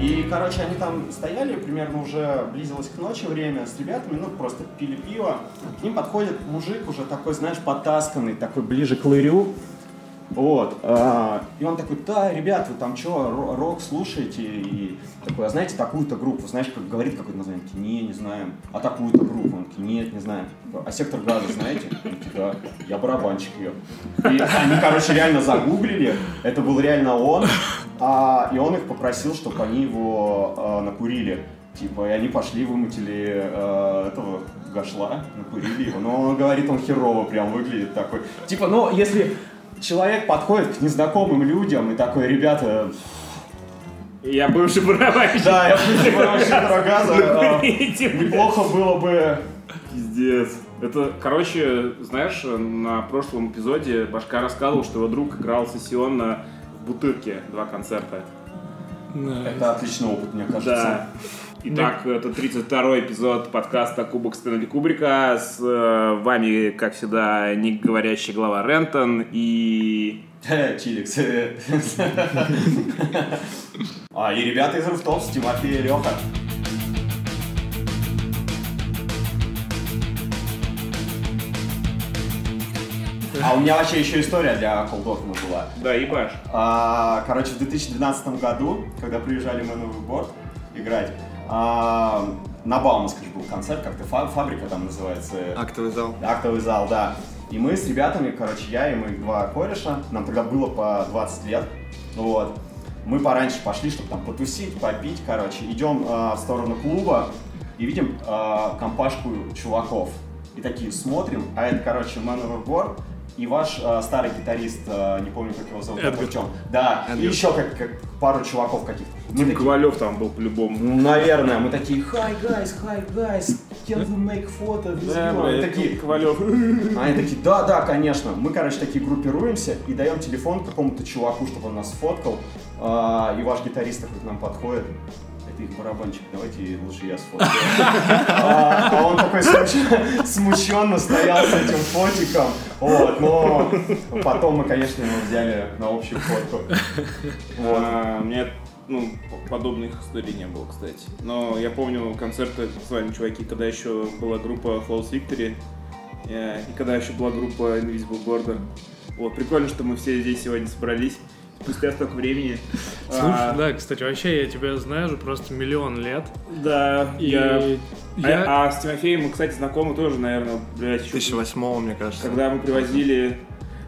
И, короче, они там стояли, примерно уже близилось к ночи время с ребятами, ну, просто пили пиво. К ним подходит мужик уже такой, знаешь, потасканный, такой ближе к лырю. Вот. а, и он такой, да, ребят, вы там что, рок слушаете? И такой, а знаете такую-то группу? Знаешь, как говорит какое-то название? Не, не знаем. А такую-то группу? Он такие, нет, не знаем. А сектор газа знаете? Он такие, да, я барабанщик ее. И они, короче, реально загуглили. Это был реально он. А, и он их попросил, чтобы они его а, накурили. Типа, и они пошли, вымутили э, этого гашла, накурили его. Но он говорит, он херово прям выглядит такой. Типа, ну, если человек подходит к незнакомым людям и такой, ребята... Я бывший барабанщик. Да, я бывший барабанщик Драгаза. Неплохо было бы... Пиздец. Это, короче, знаешь, на прошлом эпизоде Башка рассказывал, что его друг играл сессионно Бутырке два концерта. Это отличный опыт, мне кажется. Да. Итак, это 32-й эпизод подкаста Кубок Стэнли Кубрика. С э, вами, как всегда, ник говорящий глава Рентон и... Чиликс. А, и ребята из Руфтопс, Тимофей и Леха. А у меня вообще еще история для Колдотмана была. Да, ебаш. А, короче, в 2012 году, когда приезжали мы на Новый год играть, а, на Бауманской был концерт, как-то фабрика там называется. Актовый зал. Актовый зал, да. И мы с ребятами, короче, я и мои два кореша, нам тогда было по 20 лет, вот. Мы пораньше пошли, чтобы там потусить, попить, короче. Идем э, в сторону клуба и видим э, компашку чуваков. И такие смотрим, а это, короче, Man Overboard, и ваш э, старый гитарист, э, не помню, как его зовут, Эдгар. Да, Эдгар. и еще как, как пару чуваков каких-то. Мы Тим такие, Ковалев там был по-любому. ну, наверное, мы такие, hi guys, hi guys, can we make photo Да, you?» бля, Они это такие, Ковалев. они такие, да, да, конечно. Мы, короче, такие группируемся и даем телефон какому-то чуваку, чтобы он нас сфоткал. А, и ваш гитарист такой к нам подходит. Это их барабанчик, давайте лучше я сфоткаю. А, а он такой смущ- смущенно стоял с этим фотиком. Вот, но потом мы, конечно, его взяли на общую фотку. Вот. А, У меня ну, подобных историй не было, кстати. Но я помню концерты с вами, чуваки, когда еще была группа Close Victory, э, и когда еще была группа Invisible Border. Вот, прикольно, что мы все здесь сегодня собрались. Спустя столько времени. Слушай, А, да, кстати, вообще я тебя знаю уже просто миллион лет. Да, И я... я- А, а с Тимофеем мы, кстати, знакомы тоже, наверное, блядь, еще 2008 мне кажется. когда мы привозили...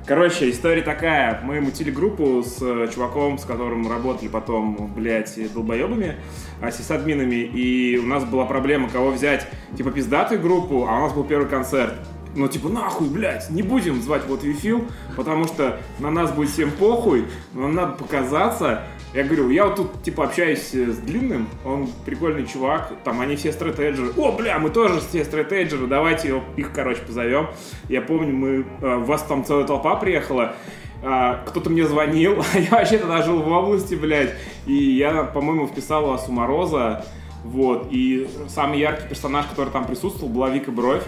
Короче, история такая. Мы мутили группу с э, чуваком, с которым работали потом, блядь, долбоебами, а, сисадминами, и у нас была проблема, кого взять, типа, пиздатую группу, а у нас был первый концерт. Ну, типа, нахуй, блядь, не будем звать вот Вифил, потому что на нас будет всем похуй, нам надо показаться. Я говорю, я вот тут, типа, общаюсь э, с Длинным, он прикольный чувак, там они все стратеджеры. О, бля, мы тоже все стратеджеры, давайте их, короче, позовем. Я помню, мы, э, у вас там целая толпа приехала, а, кто-то мне звонил, а я вообще тогда жил в области, блядь, и я, по-моему, вписал Асу Мороза, вот, и самый яркий персонаж, который там присутствовал, была Вика Бровь.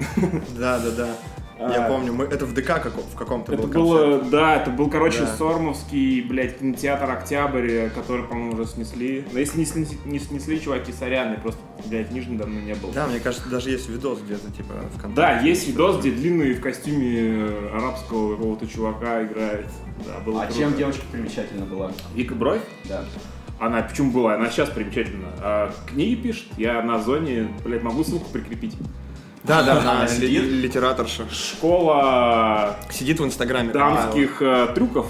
Да, да, да. Я А. помню, мы, это в ДК каком- в каком-то Это был было, да, это был, короче, Да. Сормовский, блядь, кинотеатр Октябрь, который, по-моему, уже снесли. Но если не снесли, не снесли, чуваки, сорян, я просто, блядь, Нижний давно не был. Да, мне кажется, даже есть видос где-то, типа, в конце. Да, есть видос, где длинный в костюме э, арабского какого-то чувака играет. Да, было А круто. чем девочка примечательна была? Вика Бровь? Да. Она почему была? Она сейчас примечательна. А, книги пишет. Я на зоне, блядь, могу ссылку прикрепить. Да, да, Она она сидит? ли- литераторша. Школа Сидит в Инстаграме. дамских э, трюков.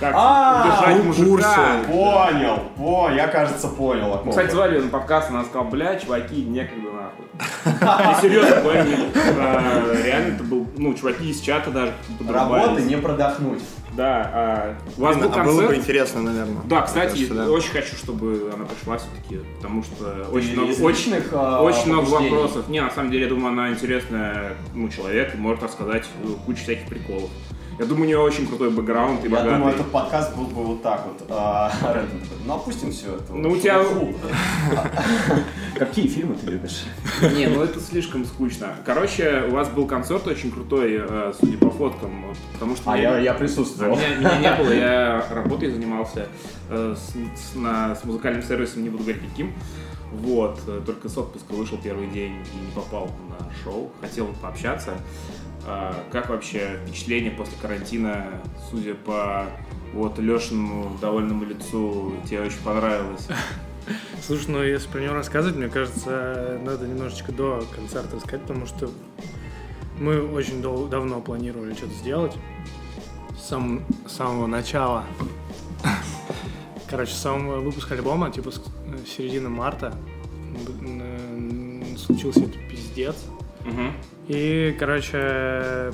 Как А, удержать ну, мужика. Понял, о, я, кажется, понял. ком Кстати, звали ее на подкаст, она сказала, бля, чуваки, некогда нахуй. Я серьезно э, реально это был, ну, чуваки из чата даже подрубались. Работы не продохнуть. Да, а, у вас Блин, был а было бы концерт? интересно, наверное. Да, кстати, кажется, да. очень хочу, чтобы она пришла все-таки, потому что очень Из много, очень, личных, а, очень много вопросов. Не, на самом деле, я думаю, она интересная ну, человек и может рассказать э, кучу всяких приколов. Я думаю, у нее очень крутой бэкграунд и Я богатый. думаю, этот подкаст был бы вот так вот. а, Ну, опустим все это. Ну, у тебя-. Какие фильмы ты любишь? Не, ну это слишком скучно. Короче, у вас был концерт очень крутой, э, судя по фоткам, потому что... А я, я присутствовал. Меня, меня не было, я работой занимался э, с музыкальным сервисом, не буду говорить каким. Вот, э, только с отпуска вышел первый день и не попал на шоу. Хотел пообщаться. А, как вообще впечатление после карантина, судя по вот Лешиному довольному лицу, тебе очень понравилось? Слушай, ну если про него рассказывать, мне кажется, надо немножечко до концерта рассказать, потому что мы очень дол- давно планировали что-то сделать. С сам- с самого начала. Короче, с самого выпуска альбома, типа с э, середины марта, случился этот пиздец. Мгм. И, короче,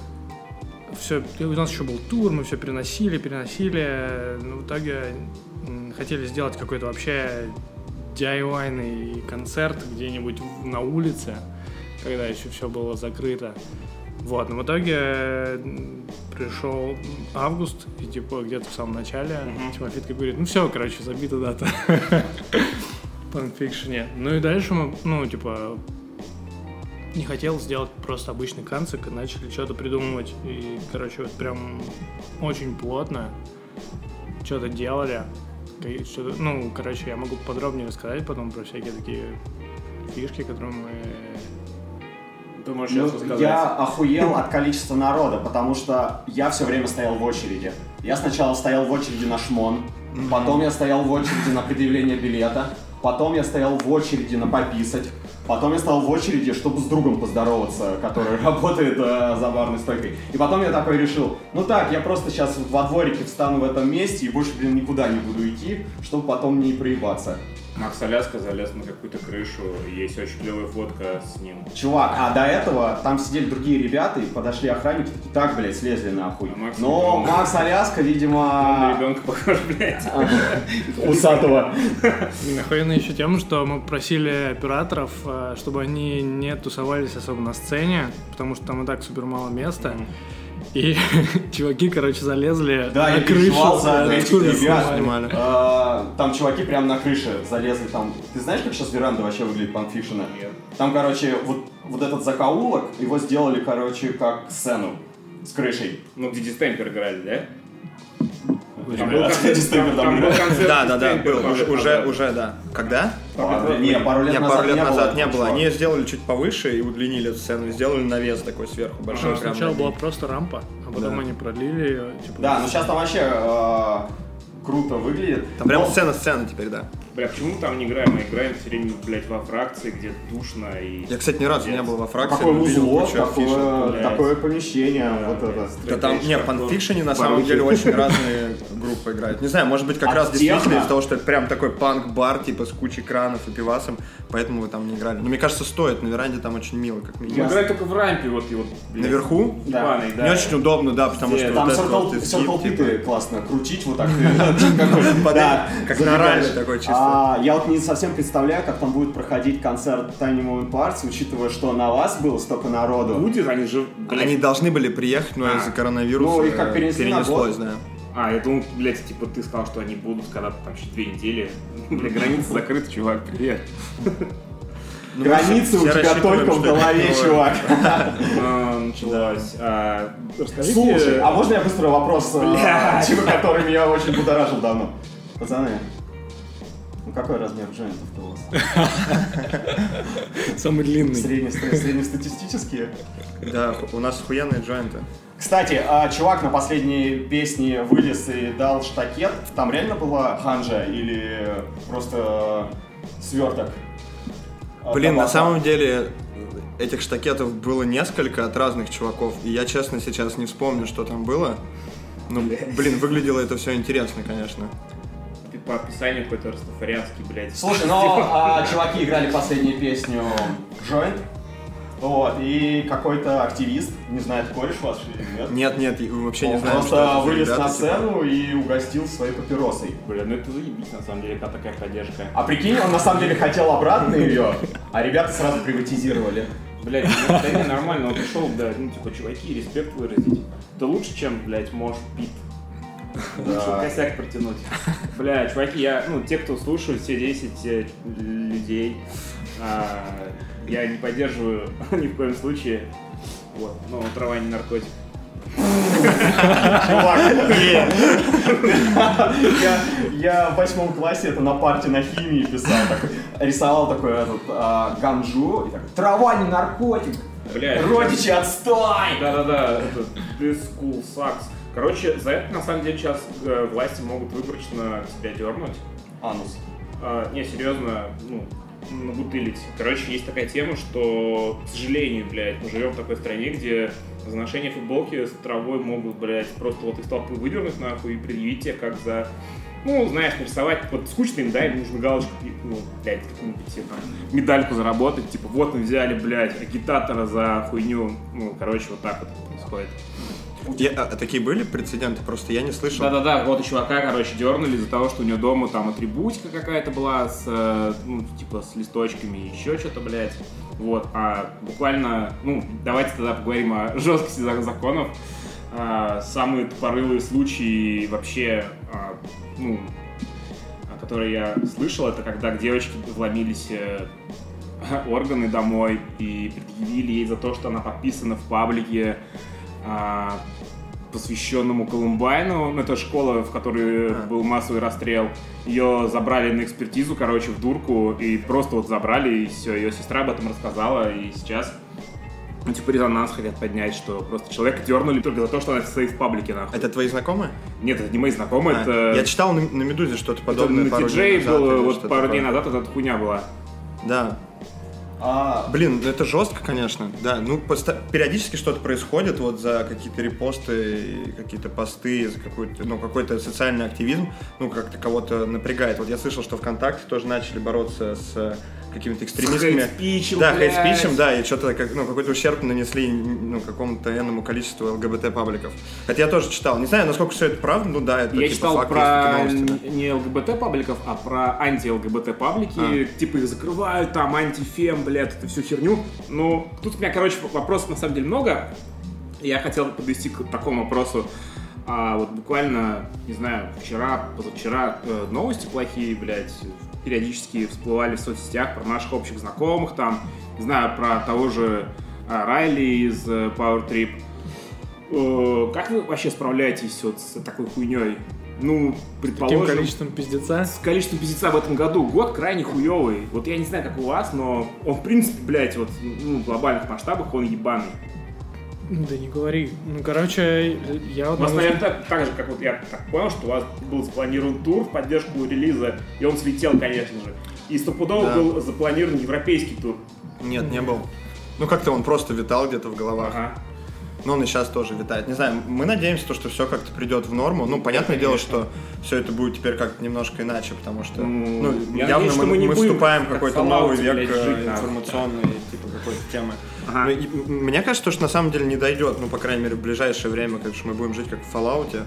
все, у нас еще был тур, мы все переносили, переносили. Но в итоге хотели сделать какой-то вообще DIY концерт где-нибудь на улице, когда еще все было закрыто. Вот, но в итоге пришел август, и типа где-то в самом начале. Тимофей такой говорит, ну все, короче, забита дата. В фанфикшене. Ну и дальше мы, ну, типа, не хотел сделать просто обычный концерт, и начали что-то придумывать. И, короче, вот прям очень плотно что-то делали. И что-то- ну, короче, я могу подробнее рассказать потом про всякие такие фишки, которые мы... Ты можешь Ну, сейчас рассказать? я охуел от количества народа, потому что я все время стоял в очереди. Я сначала стоял в очереди на шмон, потом я стоял в очереди на предъявление билета, потом я стоял в очереди на пописать, потом я стал в очереди, чтобы с другом поздороваться, который работает э, за барной стойкой. И потом я такой решил, ну так, я просто сейчас во дворике встану в этом месте и больше, блин, никуда не буду идти, чтобы потом не проебаться. Макс Аляска залез на какую-то крышу, есть очень клевая фотка с ним. Чувак, а до этого там сидели другие ребята, и подошли охранники, такие, так, блядь, слезли нахуй. А Макс Но ребенок. Макс Аляска, Он на видимо, ребенка похож, блядь. усатого. И охуенно еще тем, что мы просили операторов, э, чтобы они не тусовались особо на сцене, потому что там и так супер мало места. И чуваки, короче, залезли Да, на я крышу. за этих ребят. снимали. А, Там чуваки прямо на крыше залезли там. Ты знаешь, как сейчас веранда вообще выглядит панфикшена? Нет. Там, короче, вот, вот этот закоулок, его сделали, короче, как сцену с крышей. Ну, где Дистемпер играли, да? Там был концерт- Да, да, да, был, уже, уже, да. Когда? Не, пару лет назад лет не было назад не этого было. чувака. Они сделали чуть повыше и удлинили эту сцену, сделали навес такой сверху большой. Сначала была просто рампа, а потом они продлили ее. Типа, Да, ну сейчас там вообще э, круто выглядит. Там прям Но- сцена-сцена теперь, да. Бля, почему мы там не играем? Мы играем все время, блядь, во фракции, где душно и... Я, кстати, ни разу не был во фракции, видел узло, такое, такое помещение, Да, вот блядь, это. Да там, не, в фанфикшене на самом деле очень разные группы играют. Не знаю, может быть, как От раз действительно из-за того, что это прям такой панк-бар, типа с кучей кранов и пивасом, поэтому вы там не играли. Но мне кажется, стоит, на веранде там очень мило, как Мы минимум. играем только в рампе, вот и вот... Наверху? да. Не очень удобно, да, потому что Там вот это circle, вот и circle скип, питы типа, классно крутить вот так. Как да, как забегаешь. на ралли такой чисто. А, Я вот не совсем представляю, как там будет проходить концерт Tiny Moment Parts, учитывая, что на вас было столько народу. Будет, они же... блядь, Они должны были приехать, но А. из-за коронавируса Ну, их как перенесли на перенеслось, год. да. А, я думал, блядь, типа ты сказал, что они будут когда-то там через две недели. Бля, граница закрыта, чувак, привет. Ну, Границы у тебя только в голове, чувак. А, Началось. А. Слушай, а можно я быстро вопрос, Блядь. типа, который меня очень будоражил давно? Пацаны, какой размер джойнтов-то у вас? Самый длинный. Средне- Среднестатистические? Да, у нас охуенные джойнты. Кстати, а, чувак на последней песне вылез и дал штакет. Там реально была ханжа или просто сверток? А, Блин, на самом деле этих штакетов было несколько от разных чуваков, и я, честно, сейчас не вспомню, что там было. Ну, блин, выглядело это все интересно, конечно. По описанию какой-то растафарианский, блядь. Слушай, ну а, чуваки играли последнюю песню Joint. Вот, и какой-то активист, не знаю, это кореш ваш или нет? Нет, нет, вообще не знаю, просто вылез на типа. сцену и угостил своей папиросой. Бля, ну это заебись, на самом деле, какая такая поддержка. А прикинь, он на самом деле хотел обратно ее, а ребята сразу приватизировали. Блядь, ну, нормально, он пришел, да, ну, типа, чуваки, респект выразить. Это лучше, чем, блядь, можешь пит. Лучше косяк протянуть. Бля, чуваки, я, ну, те, кто слушают, все 10 э, людей, а, я не поддерживаю ни в коем случае. Вот, но трава не наркотик. Чувак, блин. Я, я в восьмом классе это на парте на химии писал. такой, рисовал такой этот а, ганжу. И так, Трава не наркотик. Бля, Родичи, отстой! Да-да-да, это this school sucks. Короче, за это на самом деле сейчас э, власти могут выборочно тебя дернуть. Анус. А, не, серьезно, ну, набутылить. Короче, есть такая тема, что, к сожалению, блядь, мы живем в такой стране, где за ношение футболки с травой могут, блядь, просто вот из толпы выдернуть нахуй и предъявить тебе как за ну, знаешь, нарисовать, вот скучно им, да, им нужно галочку, ну, блядь, какую-нибудь, типа, медальку заработать, типа, вот мы взяли, блядь, агитатора за хуйню, ну, короче, вот так вот происходит. Я- а, а такие были прецеденты? Просто я не слышал. Да-да-да, вот и чувака, короче, дернули из-за того, что у него дома там атрибутика какая-то была с, э, ну, типа, с листочками, еще что-то, блядь. Вот, а буквально, ну, давайте тогда поговорим о жесткости за- законов. А, самые тупорылые случаи вообще, а, ну, а, которые я слышал, это когда к девочке вломились э, органы домой и предъявили ей за то, что она подписана в паблике, а, посвященному Колумбайну. Ну, это школа, в которой А. был массовый расстрел. Ее забрали на экспертизу, короче, в дурку, и просто вот забрали, и все. Ее сестра об этом рассказала, и сейчас ну, типа резонанс хотят поднять, что просто человека дернули только за то, что она стоит в паблике, нахуй. Это твои знакомые? Нет, это не мои знакомые, А, это... Я читал на, на Медузе что-то это подобное на пару дней назад или вот пару дней назад эта хуйня была. Да. А, Блин, ну это жестко, конечно. Да, ну поста- периодически что-то происходит вот за какие-то репосты, какие-то посты, за какой-то, ну, какой-то социальный активизм, ну, как-то кого-то напрягает. Вот я слышал, что ВКонтакте тоже начали бороться с какими-то экстремистскими... хейт-спичем, Да, хейт-спичем, да, и что-то как, ну, какой-то ущерб нанесли ну, какому-то энному количеству ЛГБТ-пабликов. Хотя я тоже читал. Не знаю, насколько все это правда, ну да, это Я типа читал факт, про новости, да. не ЛГБТ пабликов, а про анти-ЛГБТ паблики. Типа их закрывают, там антифем, блядь, это всю херню. Ну, тут у меня, короче, вопросов на самом деле много. Я хотел подвести к такому вопросу. А вот буквально, не знаю, вчера, позавчера э, новости плохие, блядь, периодически всплывали в соцсетях про наших общих знакомых, там, не знаю, про того же а, Райли из э, Power Trip. Э, Как вы вообще справляетесь вот с такой хуйней? Ну, предположим, количеством пиздеца? с количеством пиздеца в этом году год крайне хуёвый. Вот я не знаю, как у вас, но он, в принципе, блядь, вот, ну, в глобальных масштабах он ебаный. Да не говори. Ну, короче, я вот У вас, могу наверное, так, так же, как вот я так понял, что у вас был запланирован тур в поддержку релиза, и он слетел, конечно же. И стопудово Да. был запланирован европейский тур. Нет, не был. Ну, как-то он просто витал где-то в головах. Ага. Но он и сейчас тоже витает. Не знаю, мы надеемся, то, что все как-то придет в норму. Ну, понятное дело, что все это будет теперь как-то немножко иначе, потому что Ну, ну, я явно надеюсь, что мы, мы не мы будем вступаем в как какой-то новый век э, жить, нахуй. информационной типа какой-то темы. Ага. Ну, мне кажется, что на самом деле не дойдет, ну, по крайней мере, в ближайшее время, конечно, мы будем жить как в Fallout.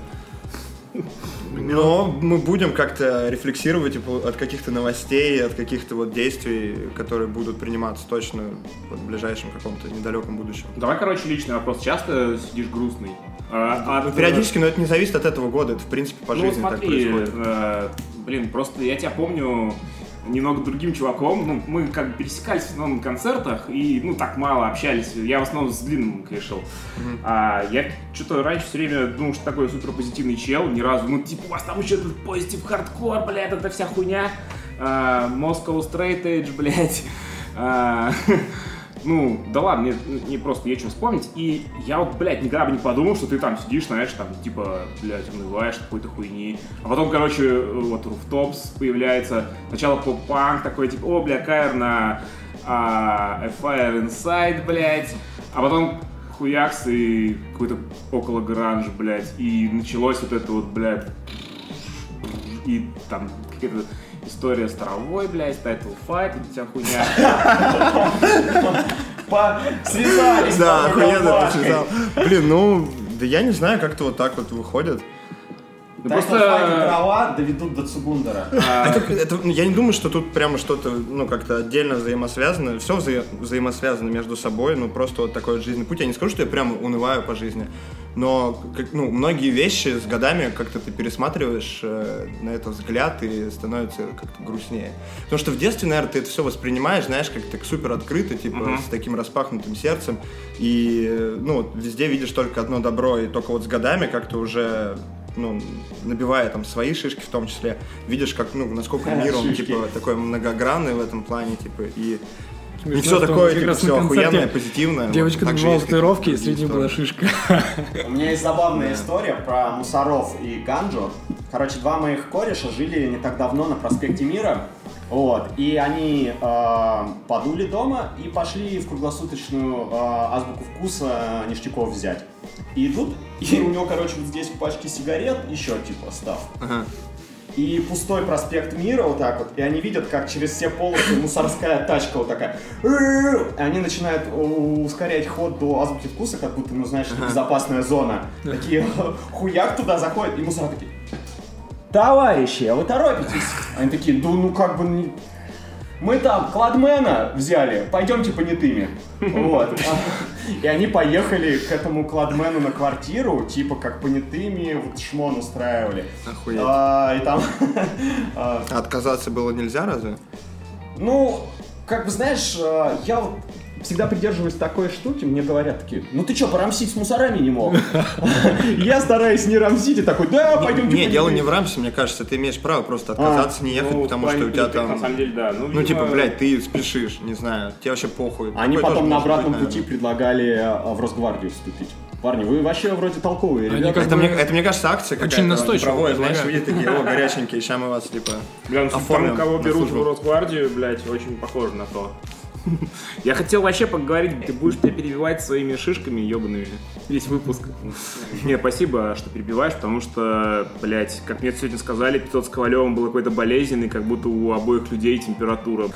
Но мы будем как-то рефлексировать типа, от каких-то новостей, от каких-то вот действий, которые будут приниматься точно в ближайшем каком-то недалеком будущем. Давай, короче, личный вопрос. Часто сидишь грустный? А, Ну, от, периодически, но это не зависит от этого года, это в принципе по ну, жизни так смотри, происходит. э, блин, просто я тебя помню немного другим чуваком. Ну, мы как бы пересекались в основном на концертах и, ну, так мало общались. Я в основном с длинным кэшил. А я что-то раньше все время думал, что такой супер позитивный чел. Ни разу, ну, типа, у вас там еще этот позитив хардкор, блядь, это вся хуйня. А, Moscow Straight Edge, блядь. А, ну, да ладно, мне, мне просто есть чем вспомнить. И я вот, блядь, никогда бы не подумал, что ты там сидишь, знаешь, там, типа, блядь, унываешь какой-то хуйни. А потом, короче, вот Rooftops появляется. Сначала поп-панк такой, типа, о, бля, Кайр на а, A Fire Inside, блядь. А потом хуякс и какой-то около гранж, блядь. И началось вот это вот, блядь, и там какая-то история с травой, блядь, Title Fight, и вся хуйня. по... связались. Да, охуенно ты связал. Блин, ну, да я не знаю, как-то вот так вот выходит. Так просто- дрова доведут до Цугундера. А, Это, это- ну, я не думаю, что тут прямо что-то, ну, как-то отдельно взаимосвязано. Все взаимосвязано между собой, ну, просто вот такой вот жизненный путь. Я не скажу, что я прямо унываю по жизни, но, как, ну, многие вещи с годами как-то ты пересматриваешь э, на это взгляд и становится как-то грустнее. Потому что в детстве, наверное, ты это все воспринимаешь, знаешь, как так супер открыто, типа, Мгм. с таким распахнутым сердцем. И, ну, везде видишь только одно добро, и только вот с годами как-то уже ну, набивая там свои шишки в том числе, видишь, как, ну, насколько мир, он, Шишки. типа, такой многогранный в этом плане, типа, и не Смешно, все что такое, типа, все охуенное, позитивное. Девочка Вот какие-то татуировки, и среди была шишка. У меня есть забавная история про мусоров и ганджу. Короче, два моих кореша жили не так давно на проспекте Мира. Вот, и они э, подули дома и пошли в круглосуточную э, азбуку вкуса ништяков взять. И идут, и у него, короче, вот здесь в пачке сигарет еще типа став. Ага. И пустой проспект Мира вот так вот, и они видят, как через все полосы мусорская тачка вот такая. И они начинают ускорять ход до азбуки вкуса, как будто, ну знаешь, это безопасная зона. Такие хуяк туда заходят, и мусора такие. Товарищи, а вы торопитесь? Они такие, да ну как бы не- мы там кладмена взяли, пойдемте понятыми. Вот. И они поехали к этому кладмену на квартиру, типа как понятыми, вот шмон устраивали. Охуеть. А, и там, а, Отказаться было нельзя разве? ну, как бы знаешь, а, я вот всегда придерживаюсь такой штуки, мне говорят такие, ну ты что, порамсить с мусорами не мог? Я стараюсь не рамсить и такой, да, пойдем Не, дело не в рамсе, мне кажется, ты имеешь право просто отказаться, не ехать, ну, потому что у тебя На там... самом деле, да. Ну, Ну, типа, блядь, ты спешишь, не знаю, тебе вообще похуй. Они потом на обратном пути предлагали а, в Росгвардию вступить. Парни, вы вообще вроде толковые Они ребята. как Это бы мне, это, мне кажется, акция очень какая-то. они настойчиво проводят, знаешь, видят такие, о, горяченькие, сейчас мы вас, типа... Бля, ну, Оформим тому, кого берут в Росгвардию, блядь, очень похоже на то. Я хотел вообще поговорить, ты будешь меня перебивать своими шишками ебаными весь выпуск. Не, спасибо, что перебиваешь, потому что, блядь, как мне сегодня сказали, тот с Ковалевым был какой-то болезненный, как будто у обоих людей температура.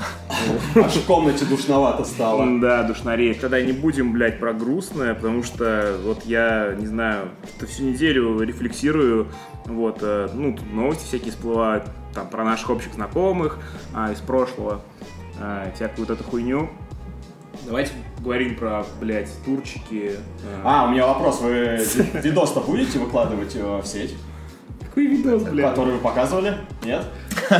Аж в комнате душновато стало. Да, душнореет. Тогда не будем, блядь, про грустное, потому что вот я, не знаю, всю неделю рефлексирую, вот, э, ну, тут новости всякие всплывают, там, про наших общих знакомых а, из прошлого, а, всякую вот эту хуйню. Давайте говорим про, блядь, турчики. э, А, у меня вопрос. Вы ви- видос-то будете выкладывать э, в сеть? Какой видос, блядь? Который вы показывали? Нет?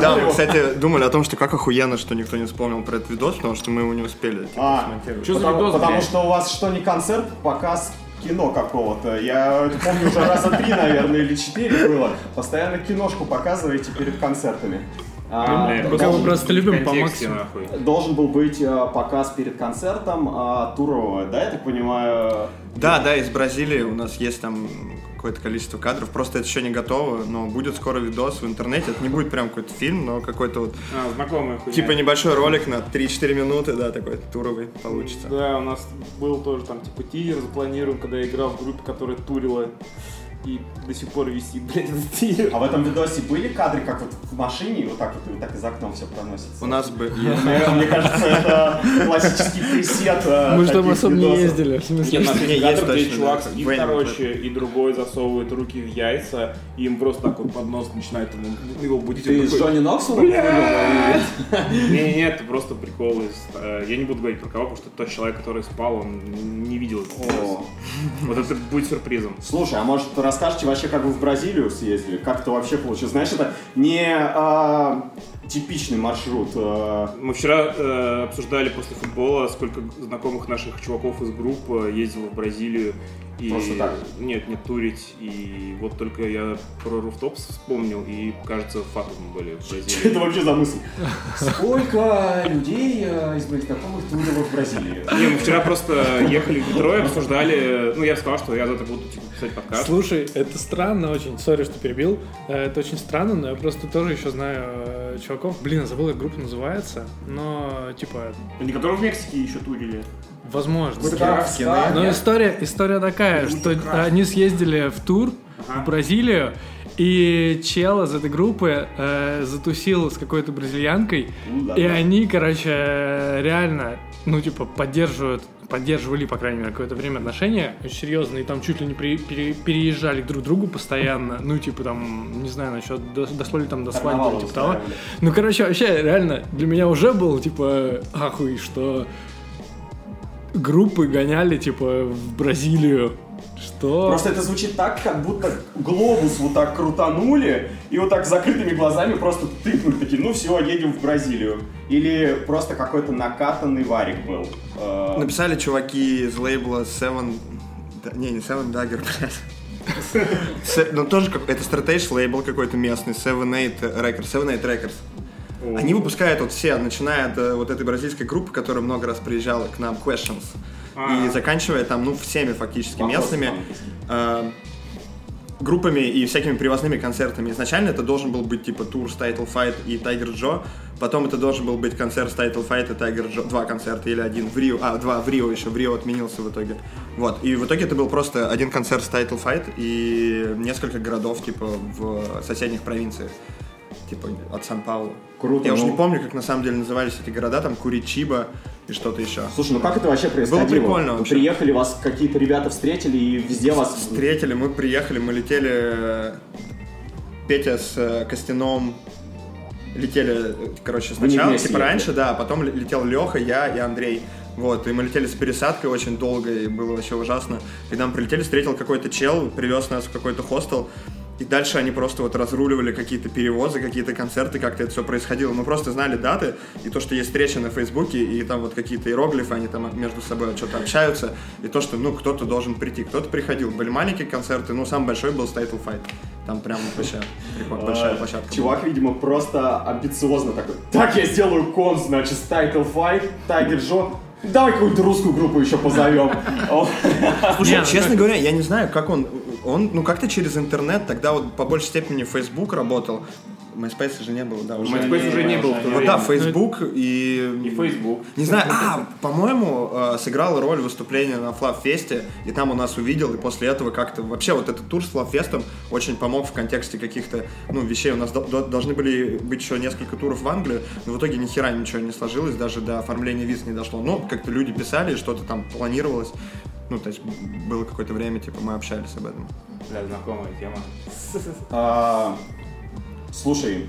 Да, мы, кстати, думали о том, что как охуенно, что никто не вспомнил про этот видос, потому что мы его не успели типа, А, смонтировать. Чё за потому, видос, потому блядь? что у вас что не концерт, показ кино какого-то. Я это помню уже раза три, наверное, или четыре было. Постоянно киношку показываете перед концертами. А, Бля, Пока должен, мы просто любим по максимуму. нахуй. должен был быть э, показ перед концертом а, турового, да, я так понимаю? Да, да, из Бразилии у нас есть там какое-то количество кадров, просто это еще не готово, но будет скоро видос в интернете, это не будет прям какой-то фильм, но какой-то вот, А, знакомая хуйня. типа небольшой ролик на 3-4 минуты, да, такой туровый получится. Да, у нас был тоже там типа тизер запланирован, когда я играл в группе, которая турила. И до сих пор висит, блядь, этот тизер. А в этом видосе были кадры, как вот в машине, вот так вот, и вот так из окна все проносится? У нас бы... Мне, кажется, это классический пресет. э, Мы же там особо не ездили. В Нет, на есть кадр, где чувак сидит, короче, и другой засовывает руки в яйца, и им просто так вот под нос начинает ему, его будить. Ты с Джонни Ноксвиллом? Не-не-не, это просто прикол э, Я не буду говорить про кого, потому что тот человек, который спал, он не видел этот. Вот это будет сюрпризом. Слушай, а может расскажете вообще, как вы в Бразилию съездили? Как это вообще получилось? Знаешь, это не а, типичный маршрут. а, Мы вчера э, обсуждали после футбола, сколько знакомых наших чуваков из групп э, ездило в Бразилию. И... Просто так? Нет, не турить. И вот только я про Руфтопс вспомнил, и, кажется, факты мы были в Что Бразилии. это вообще за мысль? Сколько людей э, из моих знакомых турило в Бразилии? Не, мы вчера просто ехали в метро и обсуждали. Ну, я сказал, что я завтра буду типа, писать подкаст. Слушай, это странно очень. Сори, что перебил. Э, Это очень странно, но я просто тоже еще знаю э, чуваков. Блин, я забыл, как группа называется. Но, типа, Они, которые в Мексике еще турили. возможно. Но нет? история, история такая, что они съездили в тур Ага. в Бразилию, И чел из этой группы э, затусил с какой-то бразильянкой, и они, короче, реально, ну, типа, поддерживают поддерживали, по крайней мере, какое-то время отношения. Очень серьезно, и там чуть ли не при, пере, переезжали друг к другу постоянно, ну, типа, там, не знаю, насчет, дошло ли там до свадьбы, типа того. Ну, короче, вообще, реально, для меня уже был, типа, ахуй, что группы гоняли, типа, в Бразилию что? Просто это звучит так, как будто глобус вот так крутанули и вот так с закрытыми глазами просто тыкнули такие, ну все, едем в Бразилию. Или просто какой-то накатанный варик был. Э, Написали чуваки из лейбла Seven... Не, не Seven Dagger, блядь. Ну, тоже как... Это Strategy лейбл какой-то местный, Seven Eight Records. Seven Eight Records. Они выпускают вот все, начиная от э, вот этой бразильской группы, которая много раз приезжала к нам, Questions и заканчивая там, ну, всеми фактически местными э, группами и всякими привозными концертами. Изначально это должен был быть типа тур с Title Fight и Tiger Joe, потом это должен был быть концерт с Title Fight и Tiger Joe, два концерта или один в Рио, а, два в Рио еще, в Рио отменился в итоге. Вот, и в итоге это был просто один концерт с Title Fight и несколько городов типа в соседних провинциях типа от Сан-Паулу. Круто. Я ну... уже не помню, как на самом деле назывались эти города, там Куричиба и что-то еще. Слушай, ну как это вообще происходило? Было прикольно Вы вообще. приехали, вас какие-то ребята встретили и везде вас... Встретили, мы приехали, мы летели... Петя с э, Костяном летели, короче, сначала, типа раньше, да, потом летел Леха, я и Андрей. Вот, и мы летели с пересадкой очень долго, и было вообще ужасно. Когда мы прилетели, встретил какой-то чел, привез нас в какой-то хостел, и дальше они просто вот разруливали какие-то перевозы, какие-то концерты, как-то это все происходило. Мы просто знали даты, и то, что есть встреча на Фейсбуке, и там вот какие-то иероглифы, они там между собой что-то общаются, и то, что, ну, кто-то должен прийти. Кто-то приходил. Были маленькие концерты, ну, самый большой был Title Fight. Там прям вообще прикольно, большая площадка. Чувак, видимо, просто амбициозно такой. Так, я сделаю кон, значит, Title Fight, Tiger Joe, Давай какую-то русскую группу еще позовем. Слушай, честно говоря, я не знаю, как он... Он, ну, как-то через интернет, тогда вот по большей степени Facebook работал. MySpace же не было, да. Уже MySpace не, уже не был. Вот да, Facebook и... И Facebook. Не знаю, а, по-моему, э, сыграла роль выступления на Флавфесте, и там у нас увидел, и после этого как-то... Вообще вот этот тур с Флавфестом очень помог в контексте каких-то, ну, вещей. У нас должны были быть еще несколько туров в Англию, но в итоге ни хера ничего не сложилось, даже до оформления виз не дошло. Ну, как-то люди писали, что-то там планировалось. Ну, то есть было какое-то время, типа, мы общались об этом. Бля, знакомая тема. А, Слушай,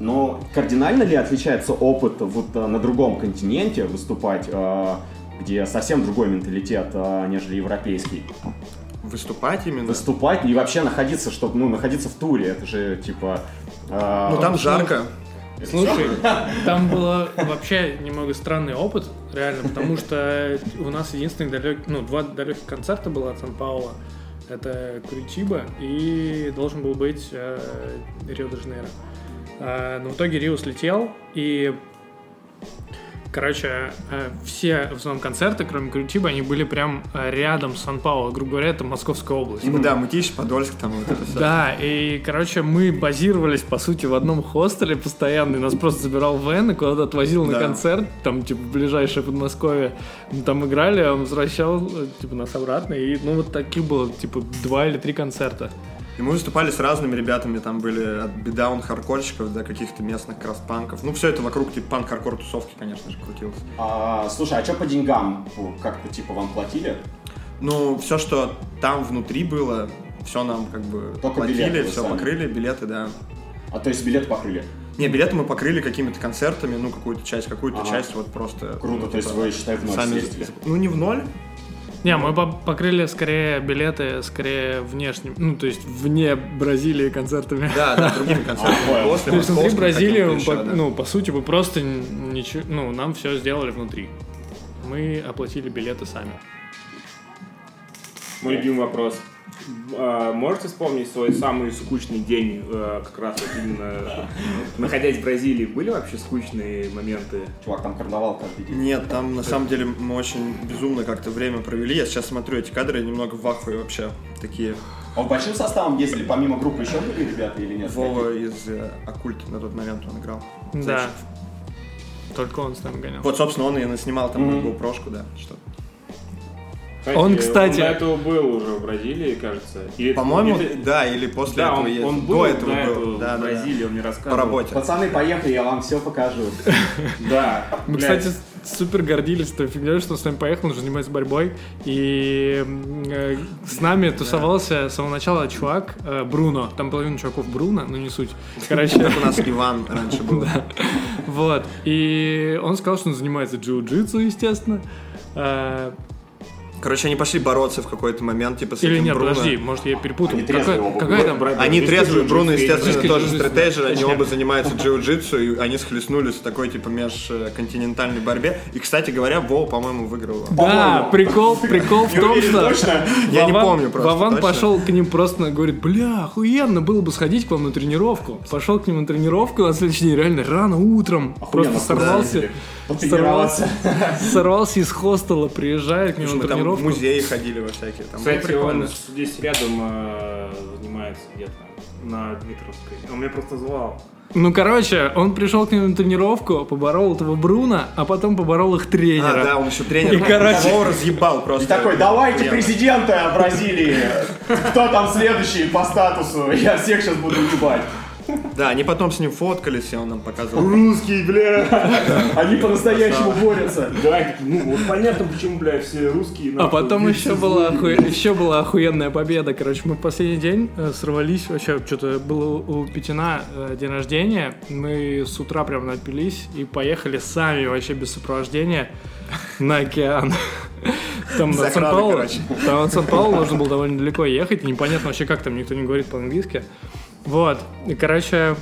но кардинально ли отличается опыт вот э, на другом континенте выступать, э, где совсем другой менталитет, э, нежели европейский? Выступать именно? Выступать и вообще находиться, чтобы, ну, находиться в туре, это же, типа... Ну, там жарко. Слушай, там был вообще немного странный опыт, реально, потому что у нас единственный далек, ну, два далеких концерта было от Сан-Паула. Это Куричиба и должен был быть э, Рио-де-Жанейро. Э, но в итоге Рио слетел, и Короче, э, все в основном концерты, кроме Куритиба, они были прям э, рядом с Сан-Пауло. Грубо говоря, это Московская область. Ну да, Мытищ, Подольск, там вот это все. Да, и, короче, мы базировались, по сути, в одном хостеле постоянно. И нас просто забирал Вен и куда-то отвозил на концерт, там, типа, ближайшее Подмосковье. Мы там играли, он возвращал, э, типа, нас обратно. И, ну, вот таких было, типа, два или три концерта. И мы выступали с разными ребятами, там были от beatdown хардкорщиков до каких-то местных краст-панков. Ну, все это вокруг типа панк-хардкор тусовки, конечно же, крутилось. А, слушай, а что по деньгам? Как-то типа вам платили? Ну, все, что там внутри было, все нам как бы Только платили, все сами. покрыли, билеты, да. А то есть билеты покрыли? Не, билеты мы покрыли какими-то концертами, ну, какую-то часть, какую-то ага. часть вот просто... Круто, ну, то есть типа вы, считай, в ноль сами... съездили? Ну, не в ноль, не, мы покрыли скорее билеты, скорее внешним, ну, то есть вне Бразилии концертами. Да, да, другими концертами. После то есть внутри Бразилии, по, да. ну, по сути, мы просто ничего, ну, нам все сделали внутри. Мы оплатили билеты сами. Мой любимый вопрос. А, можете вспомнить свой самый скучный день, э, как раз вот именно находясь в Бразилии? Были вообще скучные моменты? Чувак, там карнавал каждый день. Нет, там на самом деле мы очень безумно как-то время провели. Я сейчас смотрю эти кадры, немного в ахуе вообще такие. А в большим составом ездили, помимо группы еще были ребята или нет? Вова из э, Оккульт на тот момент он играл. Да. Только он с нами гонял. Вот, собственно, он и снимал там mm-hmm. GoPro-шку, да, что Он, кстати- до этого был уже в Бразилии, кажется. Или- По-моему, или- да, или после да, этого он, ездил. он был До этого до был. этого Да, в да, да. Бразилии, он мне рассказывал. По работе. Пацаны, поехали, я вам все покажу. Да. Мы, кстати, супер гордились той фигней, что он с нами поехал, он же занимается борьбой. И э, с нами тусовался с самого начала чувак э, Бруно. Там половина чуваков Бруно, но не суть. Короче, Как у нас Иван раньше был. вот. И он сказал, что он занимается джиу-джитсу, естественно. Короче, они пошли бороться в какой-то момент, типа с Или этим нет, Бруно. подожди, может я перепутал. Они трезвые Какая, оба какая там... Бра- Они трезвые, Бруно, естественно, джиу-джитсу, тоже да. стратегер, они оба занимаются джиу-джитсу, и они схлестнулись в такой, типа, межконтинентальной борьбе. И, кстати говоря, Вова, по-моему, выиграл. Да, прикол, прикол в том, что... Я не Вован- помню просто Вован пошел к ним просто, говорит, бля, охуенно, было бы сходить к вам на тренировку. Пошел к ним на тренировку, на следующий день реально рано утром. Просто сорвался. Сорвался, сорвался из хостела, приезжает к Слушай, на Мы там в тренировку. музеи ходили во всякие. Там Кстати, прикольно. он здесь рядом э, занимается где-то на Дмитровской. Он меня просто звал. Ну, короче, он пришел к ним на тренировку, поборол этого Бруна, а потом поборол их тренера. А, да, он еще тренер. И, короче- Вова разъебал просто. И такой, давайте президента Бразилии. Кто там следующий по статусу? Я всех сейчас буду ебать. Да, они потом с ним фоткались, и он нам показывал. Русский, бля. Они по-настоящему борются. Да, ну вот понятно, почему, бля, все русские. А потом еще была, еще была охуенная победа. Короче, мы в последний день э, сорвались. Вообще, что-то было у Петина э, день рождения. Мы с утра прям напились и поехали сами, вообще без сопровождения, на океан. Там охраной, короче. там от Сан-Паулу нужно было довольно далеко ехать. Непонятно вообще, как там, никто не говорит по-английски. Вот. И, короче,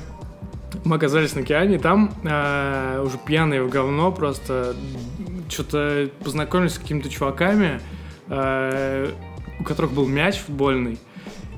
мы оказались на океане, там э, уже пьяные в говно, просто что-то познакомились с какими-то чуваками, э, у которых был мяч футбольный.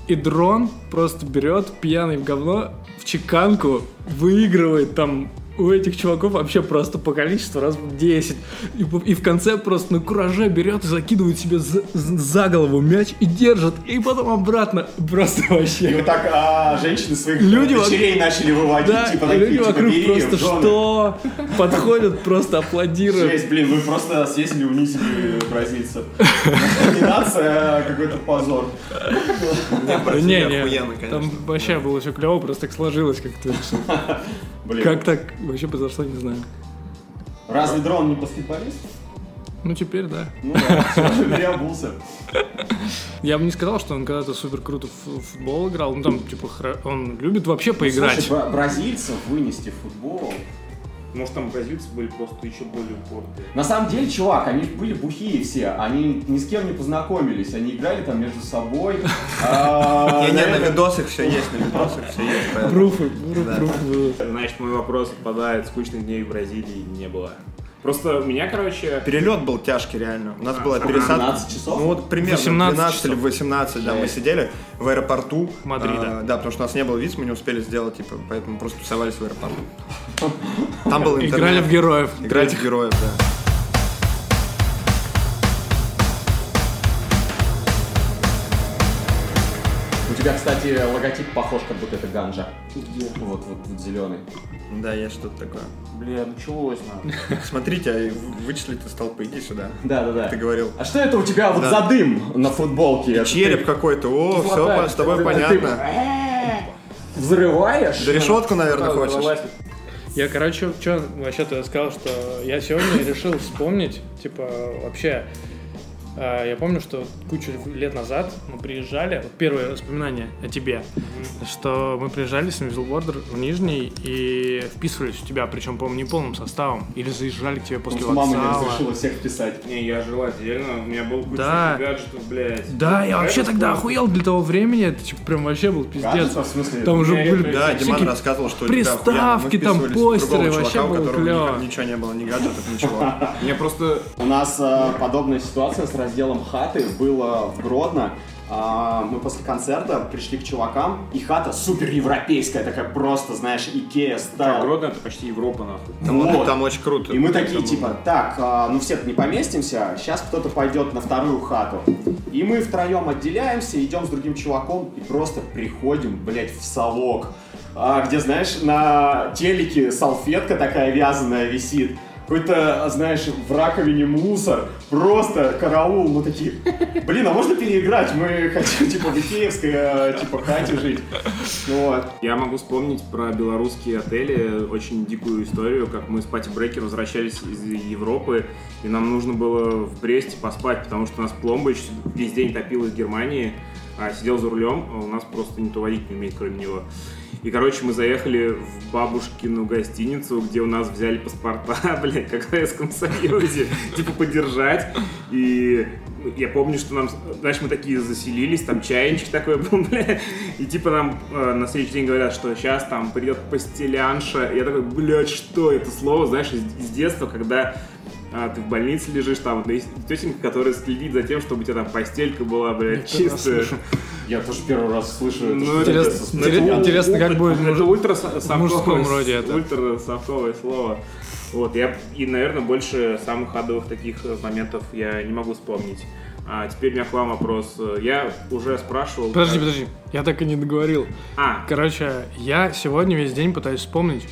И дрон просто берет пьяный в говно в чеканку, выигрывает там у этих чуваков вообще просто по количеству раз в 10. И, и в конце просто на кураже берет и закидывает себе за, за голову мяч и держит. И потом обратно. Просто И вообще. вот так а, женщины своих Люди дочерей начали выводить, Да, типа и такие, люди типа, вокруг бери просто что? Подходят, просто аплодируют. Жесть, блин, вы просто съездили, унизили бразильцев. Не нация, а какой-то позор. Не, не, не, охуенно, конечно. там вообще было все клево, просто так сложилось как-то. Блин. Как так вообще произошло, не знаю. Разве дрон не баскетболист? Ну, теперь да. Ну да, все, переобулся. Я бы не сказал, что он когда-то супер круто в футбол играл. Ну, там, типа, он любит вообще поиграть. Слушай, бра- бразильцев вынести в футбол. Может, там бразильцы были просто еще более упорные. На самом деле, чувак, они были бухие все, они ни с кем не познакомились, они играли там между собой. А, Не, не, на видосах все есть, на видосах все есть. Пруфы, пруф, Да. пруф было. Значит, мой вопрос отпадает. Скучных дней в Бразилии не было. Просто меня, короче... Перелет был тяжкий, реально. У нас А, была пересадка. 12 часов? Ну вот примерно 18 12 или часов. 18, да, мы сидели в аэропорту. Мадрида. А, да, потому что у нас не было виз, мы не успели сделать, типа, поэтому просто тусовались в аэропорту. Там был интернет. Играли в героев. Играли в героев, да. У тебя, кстати, логотип похож, как будто это ганжа. Вот, вот, вот зеленый. Да, есть что-то такое. Бля, началось нахуй. Смотрите, а вычислить из толпы, иди сюда. Да, да, да. Ты говорил. А что это у тебя вот за дым на футболке? Череп какой-то, о, все с тобой понятно. Взрываешь? Да решетку, наверное, хочешь? Я, короче, что, вообще-то я сказал, что я сегодня решил вспомнить, типа, вообще, я помню, что кучу лет назад мы приезжали, вот первое воспоминание о тебе, что мы приезжали с Вилбордер в Нижний и вписывались у тебя, причем, по-моему, не полным составом, или заезжали к тебе после Просто мама не вокзала. разрешила всех вписать. Не, я жил отдельно, у меня был куча Да. гаджетов, блядь. Да, я А вообще тогда охуел для того времени, это типа прям вообще был пиздец. Гаджетов, в смысле? Там уже были Да, Диман рассказывал, что приставки, там постеры, вообще было клево. ни- ничего не было, ни гаджетов, ничего. Мне просто... У нас э, подобная ситуация с разделом хаты была в Гродно. А, мы после концерта пришли к чувакам, и хата супер европейская, такая просто, знаешь, Икея Как style. Гродно, это почти Европа, нахуй. Там, Вот. там очень круто. И мы такие, типа, так, а, ну все-то не поместимся, сейчас кто-то пойдет на вторую хату. И мы втроем отделяемся, идем с другим чуваком и просто приходим, блядь, в совок. А, где, знаешь, на телеке салфетка такая вязаная висит. Какой-то, знаешь, в раковине мусор, просто караул, ну такие, блин, а можно переиграть? Мы хотим, типа, в Икеевской, э, типа, хате жить. Вот. Я могу вспомнить про белорусские отели очень дикую историю, как мы с Пати Брейкер возвращались из Европы, и нам нужно было в Бресте поспать, потому что нас пломба еще весь день топил из Германии, а сидел за рулем, а у нас просто никто водить не умеет, кроме него. И, короче, мы заехали в бабушкину гостиницу, где у нас взяли паспорта, блядь, как в Советском Союзе, типа подержать. И я помню, что нам, знаешь, мы такие заселились, там чайничек такой был, бля, и типа нам э, на следующий день говорят, что сейчас там придет постелянша. Я такой, блядь, что это слово, знаешь, из, из детства, когда а, ты в больнице лежишь, там есть тетенька, которая следит за тем, чтобы у тебя там постелька была, блядь, чистая. Я тоже первый раз слышу это. Ну, что это- это. Интересно, интерес- интересно, как будет Это ультра в мужском роде это. Ультра софтовое слово. Вот, я, и, наверное, больше самых адовых таких э, моментов я не могу вспомнить. А теперь у меня к вам вопрос. Я уже спрашивал... Подожди, как- подожди, я так и не договорил. А, Короче, я сегодня весь день пытаюсь вспомнить,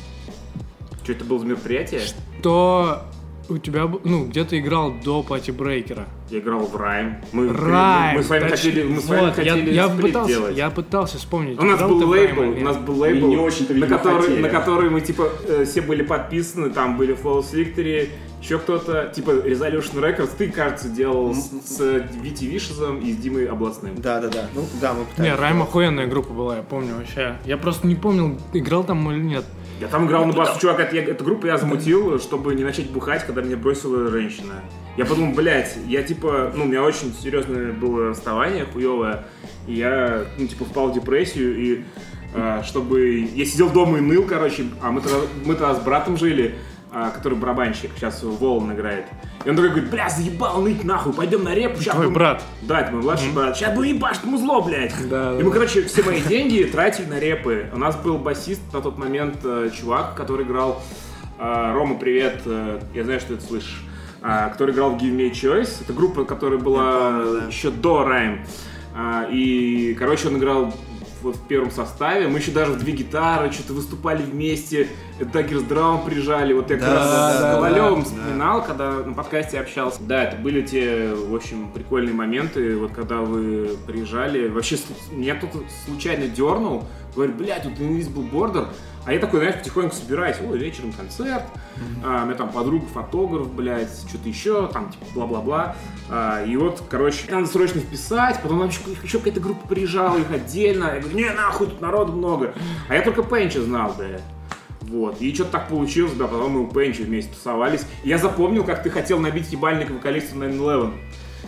что это было за мероприятие? что у тебя, ну, где ты играл до Пати Брейкера. Я играл в Райм. Мы, Райм. мы с вами точно. хотели, мы с вами Вот, я, хотели я сплит пытался, делать. я пытался вспомнить. У нас был лейбл, у нас был лейбл, не очень-то, на, который, хотели. на который мы типа э, все были подписаны, там были False Victory, еще кто-то, типа Resolution Records, ты, кажется, делал с, с Вити Вишезом и с Димой Областным. Да, да, да. Ну, да, мы пытались. Не, Райм охуенная группа была, я помню вообще. Я просто не помнил, играл там или нет. Я там играл на басу, чувак, это, эту группу я замутил, чтобы не начать бухать, когда меня бросила женщина. Я подумал, блядь, я типа, ну, у меня очень серьезное было расставание, хуевое, и я, ну, типа, впал в депрессию, и а, чтобы... Я сидел дома и ныл, короче, а мы тогда, мы тогда с братом жили, а, который барабанщик, сейчас Волан играет. И он такой говорит, бля, заебал ныть нахуй, пойдем на реп. щас Твой будем-» брат. Да, это мой младший брат. Сейчас будем ебашить музло, блядь. Да, и мы, короче, все мои деньги тратили на репы. У нас был басист на тот момент, э, чувак, который играл... э, Рома, привет, э, я знаю, что ты это слышишь. Который играл в Give Me a Choice. Это группа, которая была Я помню, да. еще до Райм. И, короче, он играл вот в первом составе. Мы еще даже в две гитары что-то выступали вместе. Даггерс Драум прижали. Вот я как Да, раз да, с да, Ковалевым да. вспоминал, когда на подкасте общался. Да, это были те, в общем, прикольные моменты, вот когда вы приезжали. Вообще, меня кто-то случайно дернул, говорит, блядь, тут Invisible Border. А я такой, знаешь, потихоньку собираюсь, ой, вечером концерт, а, у меня там подруга фотограф, блядь, что-то еще, там, типа, бла-бла-бла. А, и вот, короче, надо срочно вписать, потом там еще, какая-то группа приезжала, их отдельно. Я говорю, не, нахуй, тут народу много. А я только Пенча знал, блядь. Вот. И что-то так получилось, да, потом мы у Пенчи вместе тусовались. Я запомнил, как ты хотел набить ебальник вокалисту 9-11.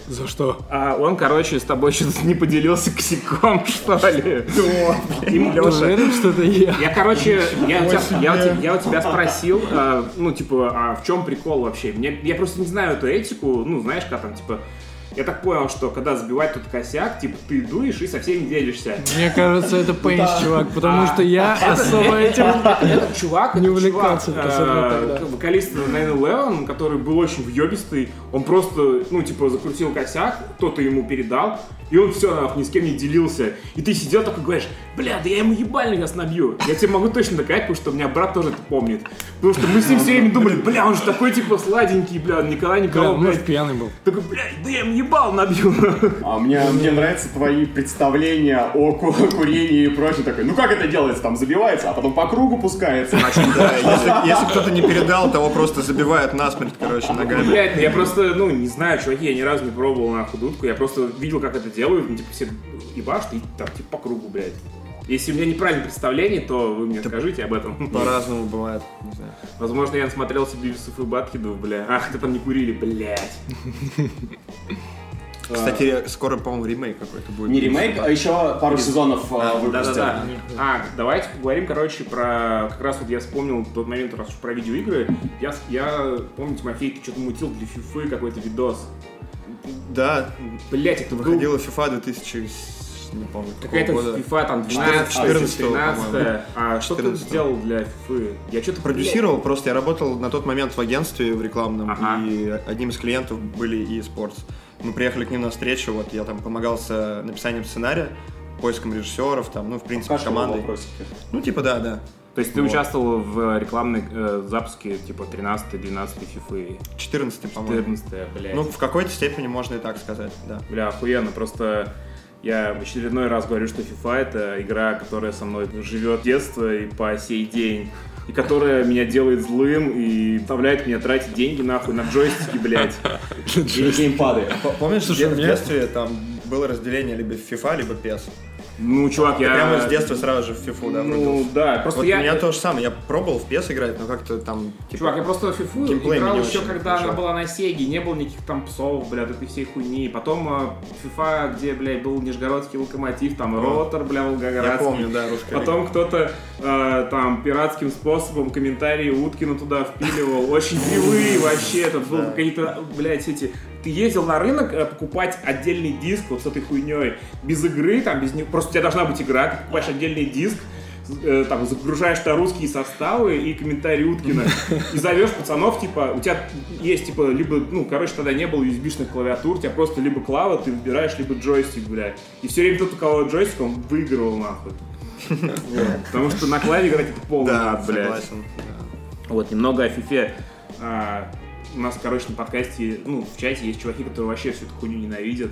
За что? А он, короче, с тобой что-то не поделился косяком, что ли. И Ты Леша, уверен, что это я? я, короче, я у, тебя, я, у тебя, я у тебя спросил, а, ну, типа, а в чем прикол вообще? Мне, я просто не знаю эту этику, ну, знаешь, как там, типа, я так понял, что когда забивать тут косяк, типа, ты дуешь и со всеми делишься. Мне кажется, это Пейнс, чувак, потому А, что я особо этим... Этот чувак, Не увлекался э, вокалист 9-11, который был очень въебистый, он просто, ну, типа, закрутил косяк, кто-то ему передал, и он все, нахуй, ни с кем не делился. И ты сидел такой говоришь, бля, да я ему ебальник сейчас набью. Я тебе могу точно доказать, потому что у меня брат тоже это помнит. Потому что мы с ним все время думали, бля, он же такой, типа, сладенький, бля, Николай Бля, Николаевич, может, блядь. пьяный был. Такой, бля, да я ему ебал набью. А мне, мне нравятся твои представления о ку- курении и прочем. Такой, ну как это делается? Там забивается, а потом по кругу пускается. Да, если, если кто-то не передал, того просто забивают насмерть, короче, ногами. Блядь, ну я просто, ну, не знаю, чуваки, я ни разу не пробовал на худутку, я просто видел, как это делают, ну, типа, все ебашут и там, типа, по кругу, блядь. Если у меня неправильное представление, то вы мне скажите об этом. По-разному бывает, не знаю. Возможно, я насмотрелся Бивисов и Батхидов, бля. Ах, ты там не курили, блядь. Кстати, скоро, по-моему, ремейк какой-то будет. Не ремейк, а еще пару сезонов а. Да-да-да. А, давайте поговорим, короче, про... Как раз вот я вспомнил тот момент, раз уж про видеоигры. Я, я помню, Тимофей, ты что-то мутил для фифы какой-то видос. Да, Блять, это был выходила FIFA 2000, с- не помню, Какая-то года. FIFA там 12 14 13 по-моему. А что ты 14. сделал для FIFA? Я что-то Продюсировал, просто я работал на тот момент в агентстве в рекламном, Ага. и одним из клиентов были и спортс. Мы приехали к ним на встречу, вот я там помогал с написанием сценария, поиском режиссеров, там, ну, в принципе, Кашевал командой. Ну, типа, да, да. То есть ты Вот. участвовал в рекламной э, запуске типа 13-12 фифы, 14 по-моему. 14 блядь. Ну, в какой-то степени можно и так сказать, да. Бля, охуенно, просто я в очередной раз говорю, что FIFA это игра, которая со мной живет с детства и по сей день. И которая меня делает злым и заставляет меня тратить деньги нахуй на джойстики, блядь. Или геймпады. Помнишь, Слушай, в детстве там было разделение либо FIFA, либо PES. Ну, чувак, я... прямо с детства сразу же в FIFA, да, Ну, да, просто Вот я... у меня то же самое. Я пробовал в PES играть, но как-то там... типа, Чувак, я просто в FIFA геймплей играл еще, когда она пришел. была на Сеге, не было никаких там псов, блядь, этой всей хуйни. Потом э, FIFA, где, блядь, был Нижегородский локомотив, там и Ротор, бля, я Волгоградский. помню, да, русская Потом кто-то э, там пиратским способом комментарии Уткину туда впиливал. Очень кривые вообще. Это был какие-то, блядь, эти... Ты ездил на рынок э, покупать отдельный диск вот с этой хуйней. Без игры, там, без... Просто у тебя должна быть игра, ты покупаешь отдельный диск, э, там, загружаешь туда русские составы и комментарии Уткина. И зовешь пацанов, типа, у тебя есть, типа, либо, ну, короче, тогда не было USB-шных клавиатур, у тебя просто либо клава, ты выбираешь, либо джойстик, блядь. И все время тот, у кого джойстик, он выигрывал, нахуй. Потому что на клаве играть это полный Да, блядь. Вот, немного о фифе. У нас, короче, на подкасте, ну, в чате есть чуваки, которые вообще всю эту хуйню ненавидят.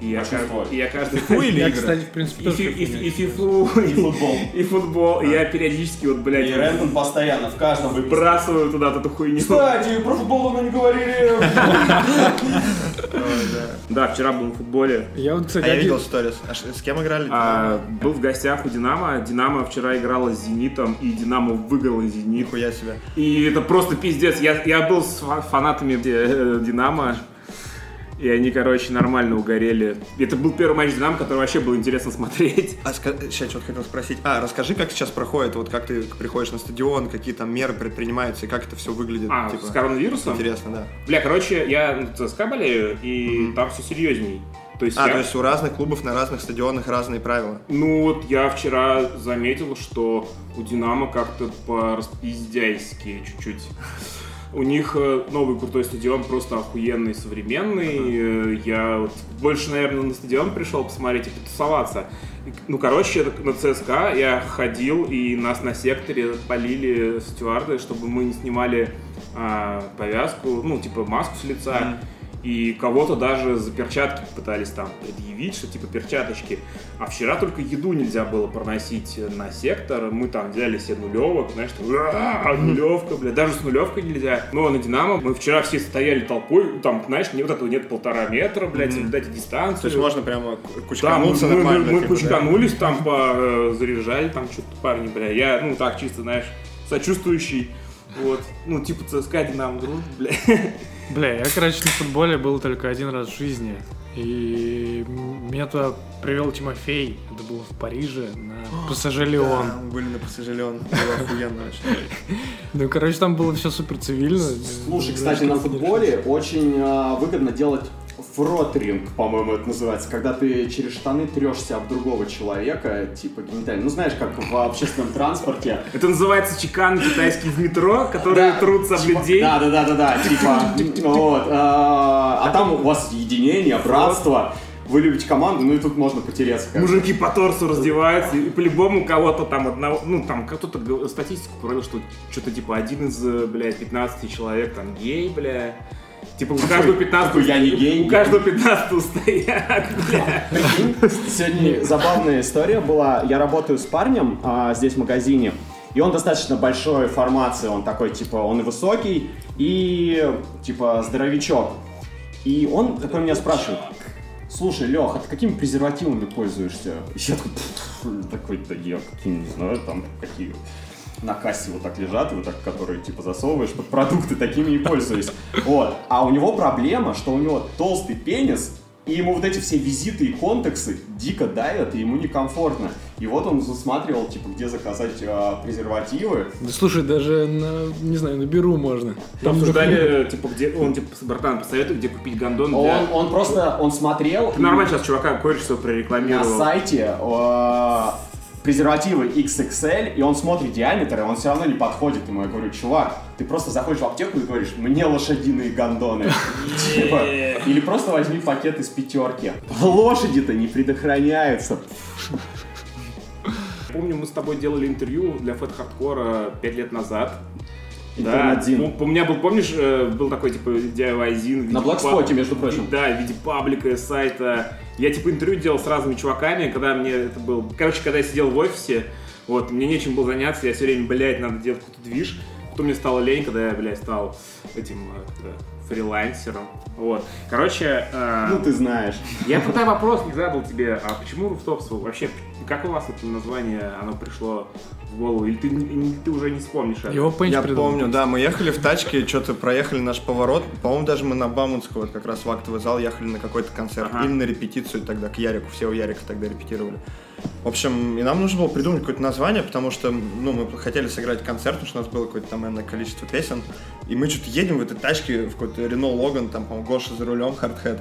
И кажд- и я каждый... или Я, игры? кстати, в принципе, И, тоже фи- и, фифу и фифу, И футбол. и футбол. И я периодически вот, блядь, И Рэндон постоянно в каждом выпуске. выбрасываю туда эту хуйню. Кстати, про футбол мы не говорили. Да, вчера был в футболе. Я вот, кстати, А я видел сторис. А с кем играли? А, был в гостях у Динамо. Динамо вчера играла с Зенитом, и Динамо выиграла Зенит. Нихуя себе. И это просто пиздец. Я, я был с фа- фанатами э, Динамо, и они, короче, нормально угорели. Это был первый матч Динамо, который вообще было интересно смотреть. А сейчас что-то хотел спросить. А, расскажи, как сейчас проходит, вот как ты приходишь на стадион, какие там меры предпринимаются и как это все выглядит. А, типа, с коронавирусом? Интересно, да. Бля, короче, я ЦСКА болею, и там все серьезней. То есть А, я... то есть у разных клубов на разных стадионах разные правила. Ну вот я вчера заметил, что у Динамо как-то по-распиздяйски чуть-чуть. У них э, новый крутой стадион, просто охуенный, современный. Э, Я вот больше, наверное, на стадион пришел посмотреть и потусоваться. Ну, короче, на ЦСКА я ходил, и нас на секторе полили стюарды, чтобы мы не снимали а, повязку, ну, типа маску с лица. И кого-то даже за перчатки пытались там предъявить, что типа перчаточки. А вчера только еду нельзя было проносить на сектор. Мы там взяли себе нулевок, знаешь, там, «А, нулевка, бля, даже с нулевкой нельзя. Но на Динамо мы вчера все стояли толпой, там, знаешь, не вот этого нет полтора метра, блядь, соблюдайте дистанцию. То есть можно прямо к- Да, мы, кучкануться мы- нормально. мы типа, кучканулись, там по, э, заряжали, там что-то парни, бля. Я, ну, так, чисто, знаешь, сочувствующий. Вот, ну, типа ЦСКА, Динамо, дружба, бля. Бля, я, короче, на футболе был только один раз в жизни. И меня туда привел Тимофей. Это было в Париже на Пассаже Да, Леон. мы были на Пассажелен. Было охуенно вообще. Ну, короче, там было все супер цивильно. Слушай, кстати, на футболе очень а, выгодно делать фротринг, по-моему, это называется, когда ты через штаны трешься об другого человека, типа генитально. Ну, знаешь, как в общественном транспорте. Это называется чекан китайский в метро, которые Да, трутся об типа- людей. Да, да, да, да, да, типа, вот. а а там у вас единение, братство. Вы любите команду, ну и тут можно потеряться. как. Мужики по торсу раздеваются, и по-любому кого-то там одного, ну там кто-то статистику провел, что что-то типа один из, э, блядь, 15 человек там гей, бля. Типа у каждого 15 такой, я не гей. У каждого 15 стоят. Сегодня забавная история была. Я работаю с парнем а, здесь в магазине, и он достаточно большой формации. Он такой, типа, он и высокий, и, типа, здоровячок. И он такой меня спрашивает, слушай, Лех, а ты какими презервативами пользуешься? И я такой, «Пф, такой, да я какие, не знаю, там, какие на кассе вот так лежат, вот так, которые типа засовываешь под продукты, такими и пользуюсь. Вот. А у него проблема, что у него толстый пенис, и ему вот эти все визиты и контексы дико давят, и ему некомфортно. И вот он засматривал, типа, где заказать а, презервативы. Да слушай, даже на, не знаю, на Беру можно. Там обсуждали, типа, где, он, типа, братан, посоветуй, где купить гондон для... Он, он просто, он смотрел Ты нормально сейчас чувака кое-что на прорекламировал. сайте а, презервативы XXL, и он смотрит диаметр, и он все равно не подходит ему. Я говорю, чувак, ты просто заходишь в аптеку и говоришь, мне лошадиные гондоны. Типа, Или просто возьми пакет из пятерки. Лошади-то не предохраняются. помню, мы с тобой делали интервью для Fat Hardcore 5 лет назад. Интернет-зин. Да, у, у меня был, помнишь, э, был такой, типа, DIY-зин. На Блэкспоте, паб- между прочим. Да, в виде паблика, сайта. Я, типа, интервью делал с разными чуваками, когда мне это был... Короче, когда я сидел в офисе, вот, мне нечем было заняться, я все время, блядь, надо делать какой-то движ. Потом мне стало лень, когда я, блядь, стал этим э, как-то фрилансером. Вот. Короче, э, Ну, ты знаешь. я тогда вопрос не задал тебе, а почему Руфтопс вообще, как у вас это название, оно пришло в голову? Или ты, ты уже не вспомнишь это? Его Я придумал. помню, да, мы ехали в тачке, что-то проехали наш поворот. По-моему, даже мы на Бауманского, вот как раз в актовый зал, ехали на какой-то концерт. Ага. Или на репетицию тогда к Ярику. Все у Ярика тогда репетировали. В общем, и нам нужно было придумать какое-то название, потому что, ну, мы хотели сыграть концерт, потому что у нас было какое-то там энное количество песен. И мы что-то едем в этой тачке, в какой-то Рено Логан, там, по-моему, Гоша за рулем, Хардхед.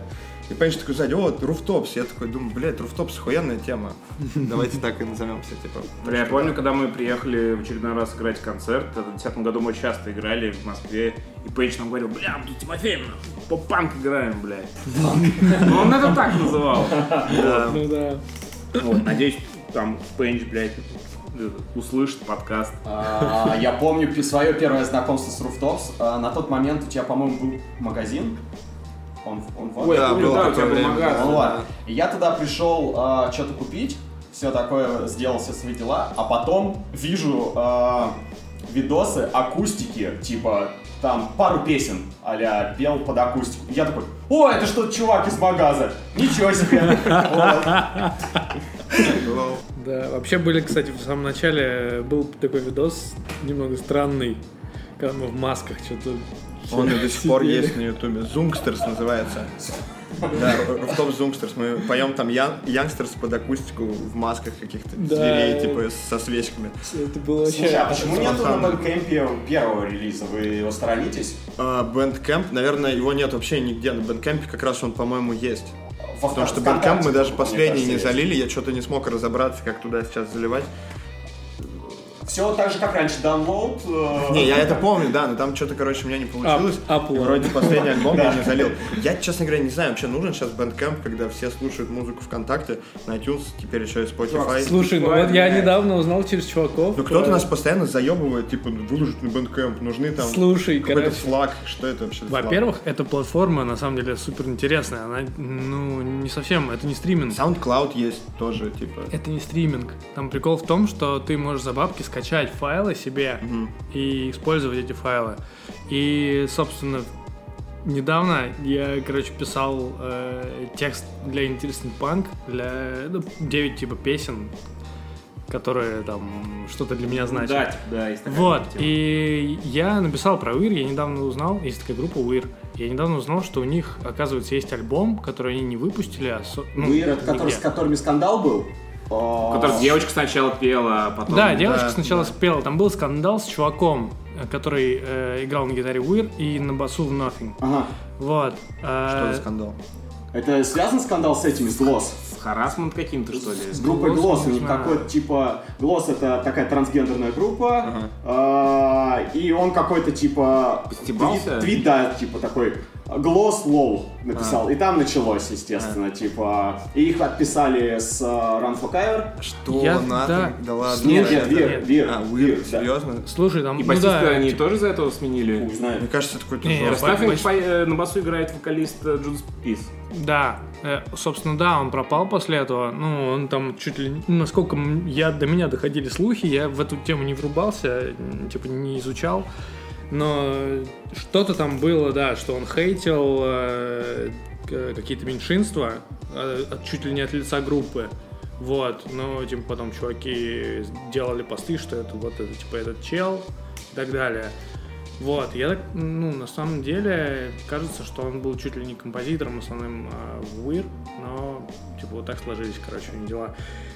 И Пенч такой сзади, о, Руфтопс. Я такой думаю, блядь, Руфтопс охуенная тема. Давайте так и назовемся, типа. Бля, я помню, когда мы приехали в очередной раз играть концерт, это в 2010 году мы часто играли в Москве, и Пейдж нам говорил, бля, мы тут Тимофеем, поп-панк играем, блядь. Ну, он это так называл. Ну да. Вот, надеюсь, там Пейдж, блядь, услышит подкаст. А, Я помню свое первое знакомство с Rooftop's. А, На тот момент у тебя, по-моему, был магазин. Он, он вот. Ой, я Да, помню, было да, у тебя был время, магаз. Ну ладно. Я туда пришел а, что-то купить, все такое, сделал все свои дела, а потом вижу а, видосы акустики, типа там пару песен а пел под акустику. Я такой, о, это что, чувак из магаза? Ничего себе. Да, вообще были, кстати, в самом начале был такой видос немного странный, когда мы в масках что-то... Он и до сих пор есть на ютубе. Youngsters называется. Да, Rooftops Youngsters. Мы поем там youn- Youngsters под акустику в масках каких-то зверей, типа со свечками. Это было вообще... Слушай, а почему нету на Bandcamp е первого релиза? Вы его сторонитесь? А, Bandcamp, наверное, его нет вообще нигде. На Bandcamp как раз он, по-моему, есть. Потому что Bandcamp мы даже последний не залили, я что-то не смог разобраться, как туда сейчас заливать. Все так же, как раньше, download. э, Не, я это помню, да, но там что-то, короче, у меня не получилось. Upload. вроде последний альбом я не залил. Я, честно говоря, не знаю, вообще нужен сейчас Bandcamp, когда все слушают музыку ВКонтакте, на iTunes, теперь еще и Spotify. Слушай, ну вот я недавно узнал через чуваков. Ну кто-то э, нас постоянно заебывает, типа, выложить на Bandcamp, нужны там Слушай, какой-то флаг, что это вообще? Во-первых, эта платформа на самом деле супер интересная. Она, ну, не совсем, это не стриминг. SoundCloud есть тоже, типа. Это не стриминг. Там прикол в том, что ты можешь за бабки скачать файлы себе и использовать эти файлы. И, собственно, недавно я, короче, писал э, текст для Interesting Punk, для ну, 9 типа песен, которые там что-то для меня значат. Да, да, есть такая Вот, тема. и я написал про Уир, я недавно узнал, есть такая группа Уир, я недавно узнал, что у них, оказывается, есть альбом, который они не выпустили, а со- ну, это который, с которыми скандал был? Который девочка сначала пела, а потом... Да, девочка да, сначала спела. Там был скандал с чуваком, э, который э, играл на гитаре Уир и на басу в Nothing. Ага. Вот. Что Э, за скандал? Это связан скандал с этими, с Глосс? С харасмент каким-то, что ли? С группой Глосс. У них какой-то типа... Глосс это такая трансгендерная группа. Ага. а, И он какой-то типа... Постебался? Твит, твит, да, типа такой... Глосс лол написал. И там началось, естественно, типа... И их отписали с э, Run for Cover. Что, Я- Nothing? да. Да ладно. Нет, нет, это- Вир, нет. Вир. А, Вир, да. серьезно? Слушай, там, И ну басиста да, они типа, тоже за этого сменили? Хуй знает. Мне кажется, это какой-то Не, жёсткий. Представь, Б- их по- э, на басу играет вокалист э, Джудас Пис. Да, э, собственно, да, он пропал после этого. Ну, он там чуть ли, ну, насколько я до меня доходили слухи, я в эту тему не врубался, типа не изучал. Но что-то там было, да, что он хейтил э, какие-то меньшинства, э, от- чуть ли не от лица группы. Вот, но типа потом чуваки делали посты, что это вот это, типа этот чел и так далее. Вот, я так, ну, на самом деле, кажется, что он был чуть ли не композитором основным а, в Weir, но, типа, вот так сложились, короче, у них дела.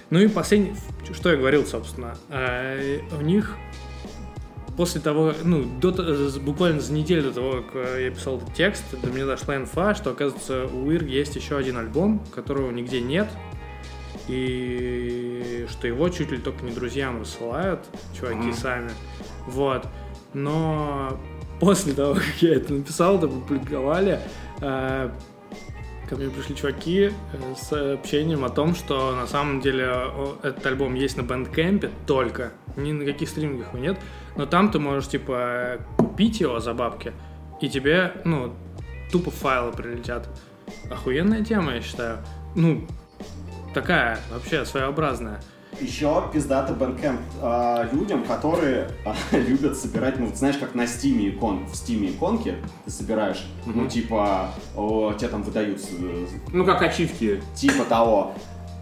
Ну и последний, что я говорил, собственно, э, у них после того, ну, до, з- буквально за неделю до того, как э, я писал этот текст, до меня дошла инфа, что, оказывается, у Weir есть еще один альбом, которого нигде нет, и что его чуть ли только не друзьям рассылают, чуваки Мгм. сами. Вот. Но после того, как я это написал, это публиковали, э, ко мне пришли чуваки э, с сообщением о том, что на самом деле этот альбом есть на Bandcamp только, ни на каких стримингах его нет, но там ты можешь, типа, купить его за бабки, и тебе, ну, тупо файлы прилетят. Охуенная тема, я считаю. Ну, такая, вообще, своеобразная. Еще пиздата Bandcamp а, людям, которые а, любят собирать, ну, знаешь, как на Стиме икон, в Стиме иконки ты собираешь, ну, типа, о, тебе там выдают, э, Ну, как ачивки. типа того.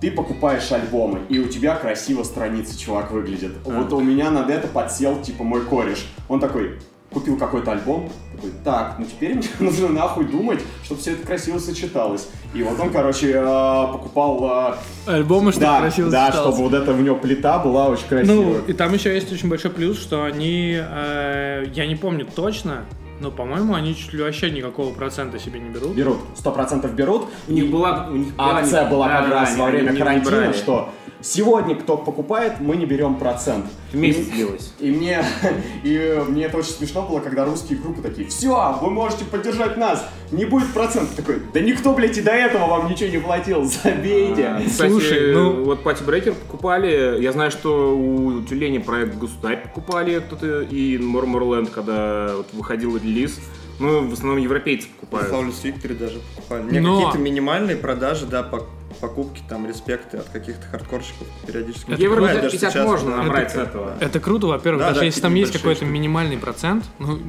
Ты покупаешь альбомы, и у тебя красиво страница, чувак, выглядит. Вот у меня над это подсел, типа, мой кореш. Он такой, купил какой-то альбом, такой, так, ну теперь мне нужно нахуй думать, чтобы все это красиво сочеталось. И вот он, короче, э, покупал... э, Альбомы, чтобы да, красиво да, сочеталось. чтобы вот эта в него плита была очень Ну, красивая. и там еще есть очень большой плюс, что они, э, я не помню точно, но, по-моему, они чуть ли вообще никакого процента себе не берут. Берут, сто процентов берут. У них была, у них была Акция была да, как да, раз во время карантина, что сегодня кто покупает, мы не берем процент. Месяц длилось. И мне, и мне это очень смешно было, когда русские группы такие, все, вы можете поддержать нас, не будет процентов. Такой, да никто, блядь, и до этого вам ничего не платил, забейте. А, Кстати, Слушай, ну- вот Пати Брекер покупали. Я знаю, что у Тюлени проект Государь покупали кто-то, и Морморленд, когда вот выходил релиз. Ну, в основном европейцы покупают. Flawless Victory даже покупали. Но- какие-то минимальные продажи, да, по- покупки, там, респекты от каких-то хардкорщиков периодически. Евро бывает, даже 50 сейчас, можно набрать с этого. Это круто, во-первых, Да, даже да, если там есть какой-то штуки. минимальный процент, ну,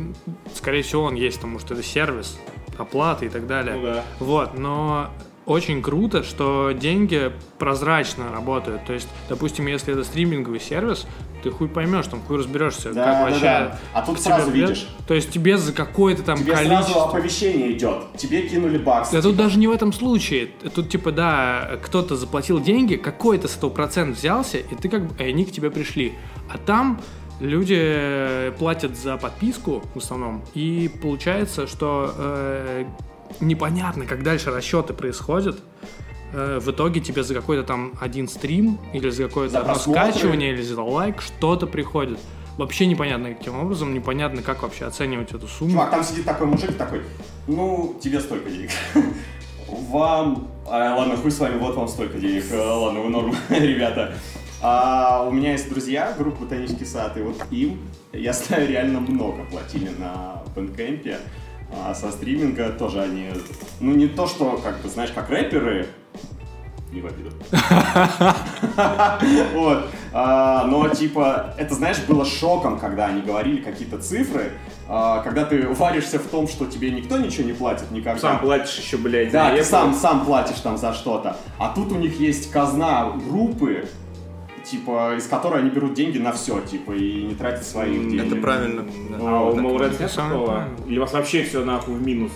скорее всего, он есть, потому что это сервис, оплата и так далее. Ну да. Вот, но очень круто, что деньги прозрачно работают. То есть, допустим, если это стриминговый сервис, ты хуй поймешь, там хуй разберешься, Да, как да, вообще. да. А тут сразу тебе видишь. То есть тебе за какое-то там Тебе количество. сразу оповещение идет, тебе кинули бакс. Да тут даже не в этом случае. Тут типа, да, кто-то заплатил деньги, какой-то с этого процент взялся, и ты как бы, и они к тебе пришли. А там люди платят за подписку в основном, и получается, что э, непонятно, как дальше расчеты происходят. Э, в итоге тебе за какой-то там один стрим или за какое-то одно просмотры. скачивание или за лайк что-то приходит. Вообще непонятно каким образом, непонятно, как вообще оценивать эту сумму. Чувак, там сидит такой мужик такой, ну, тебе столько денег. Вам, а, ладно, хуй с вами, вот вам столько денег. А, ладно, вы норм, ребята. А у меня есть друзья, группа «Ботанический сад», и вот им, я знаю, реально много платили на бэндкэмпе. А со стриминга тоже они, ну не то, что, как бы, знаешь, как рэперы, не в обиду. Вот. А, Но, типа, это, знаешь, было шоком, когда они говорили какие-то цифры, а, когда ты варишься в том, что тебе никто ничего не платит никогда. Сам платишь еще, блядь, Да, ты сам, сам платишь там за что-то. А тут у них есть казна группы, типа, из которой они берут деньги на все, типа, и не тратят своих денег. Это правильно. да. А у Так Молред это нет такого? Или у вас вообще все нахуй в минус?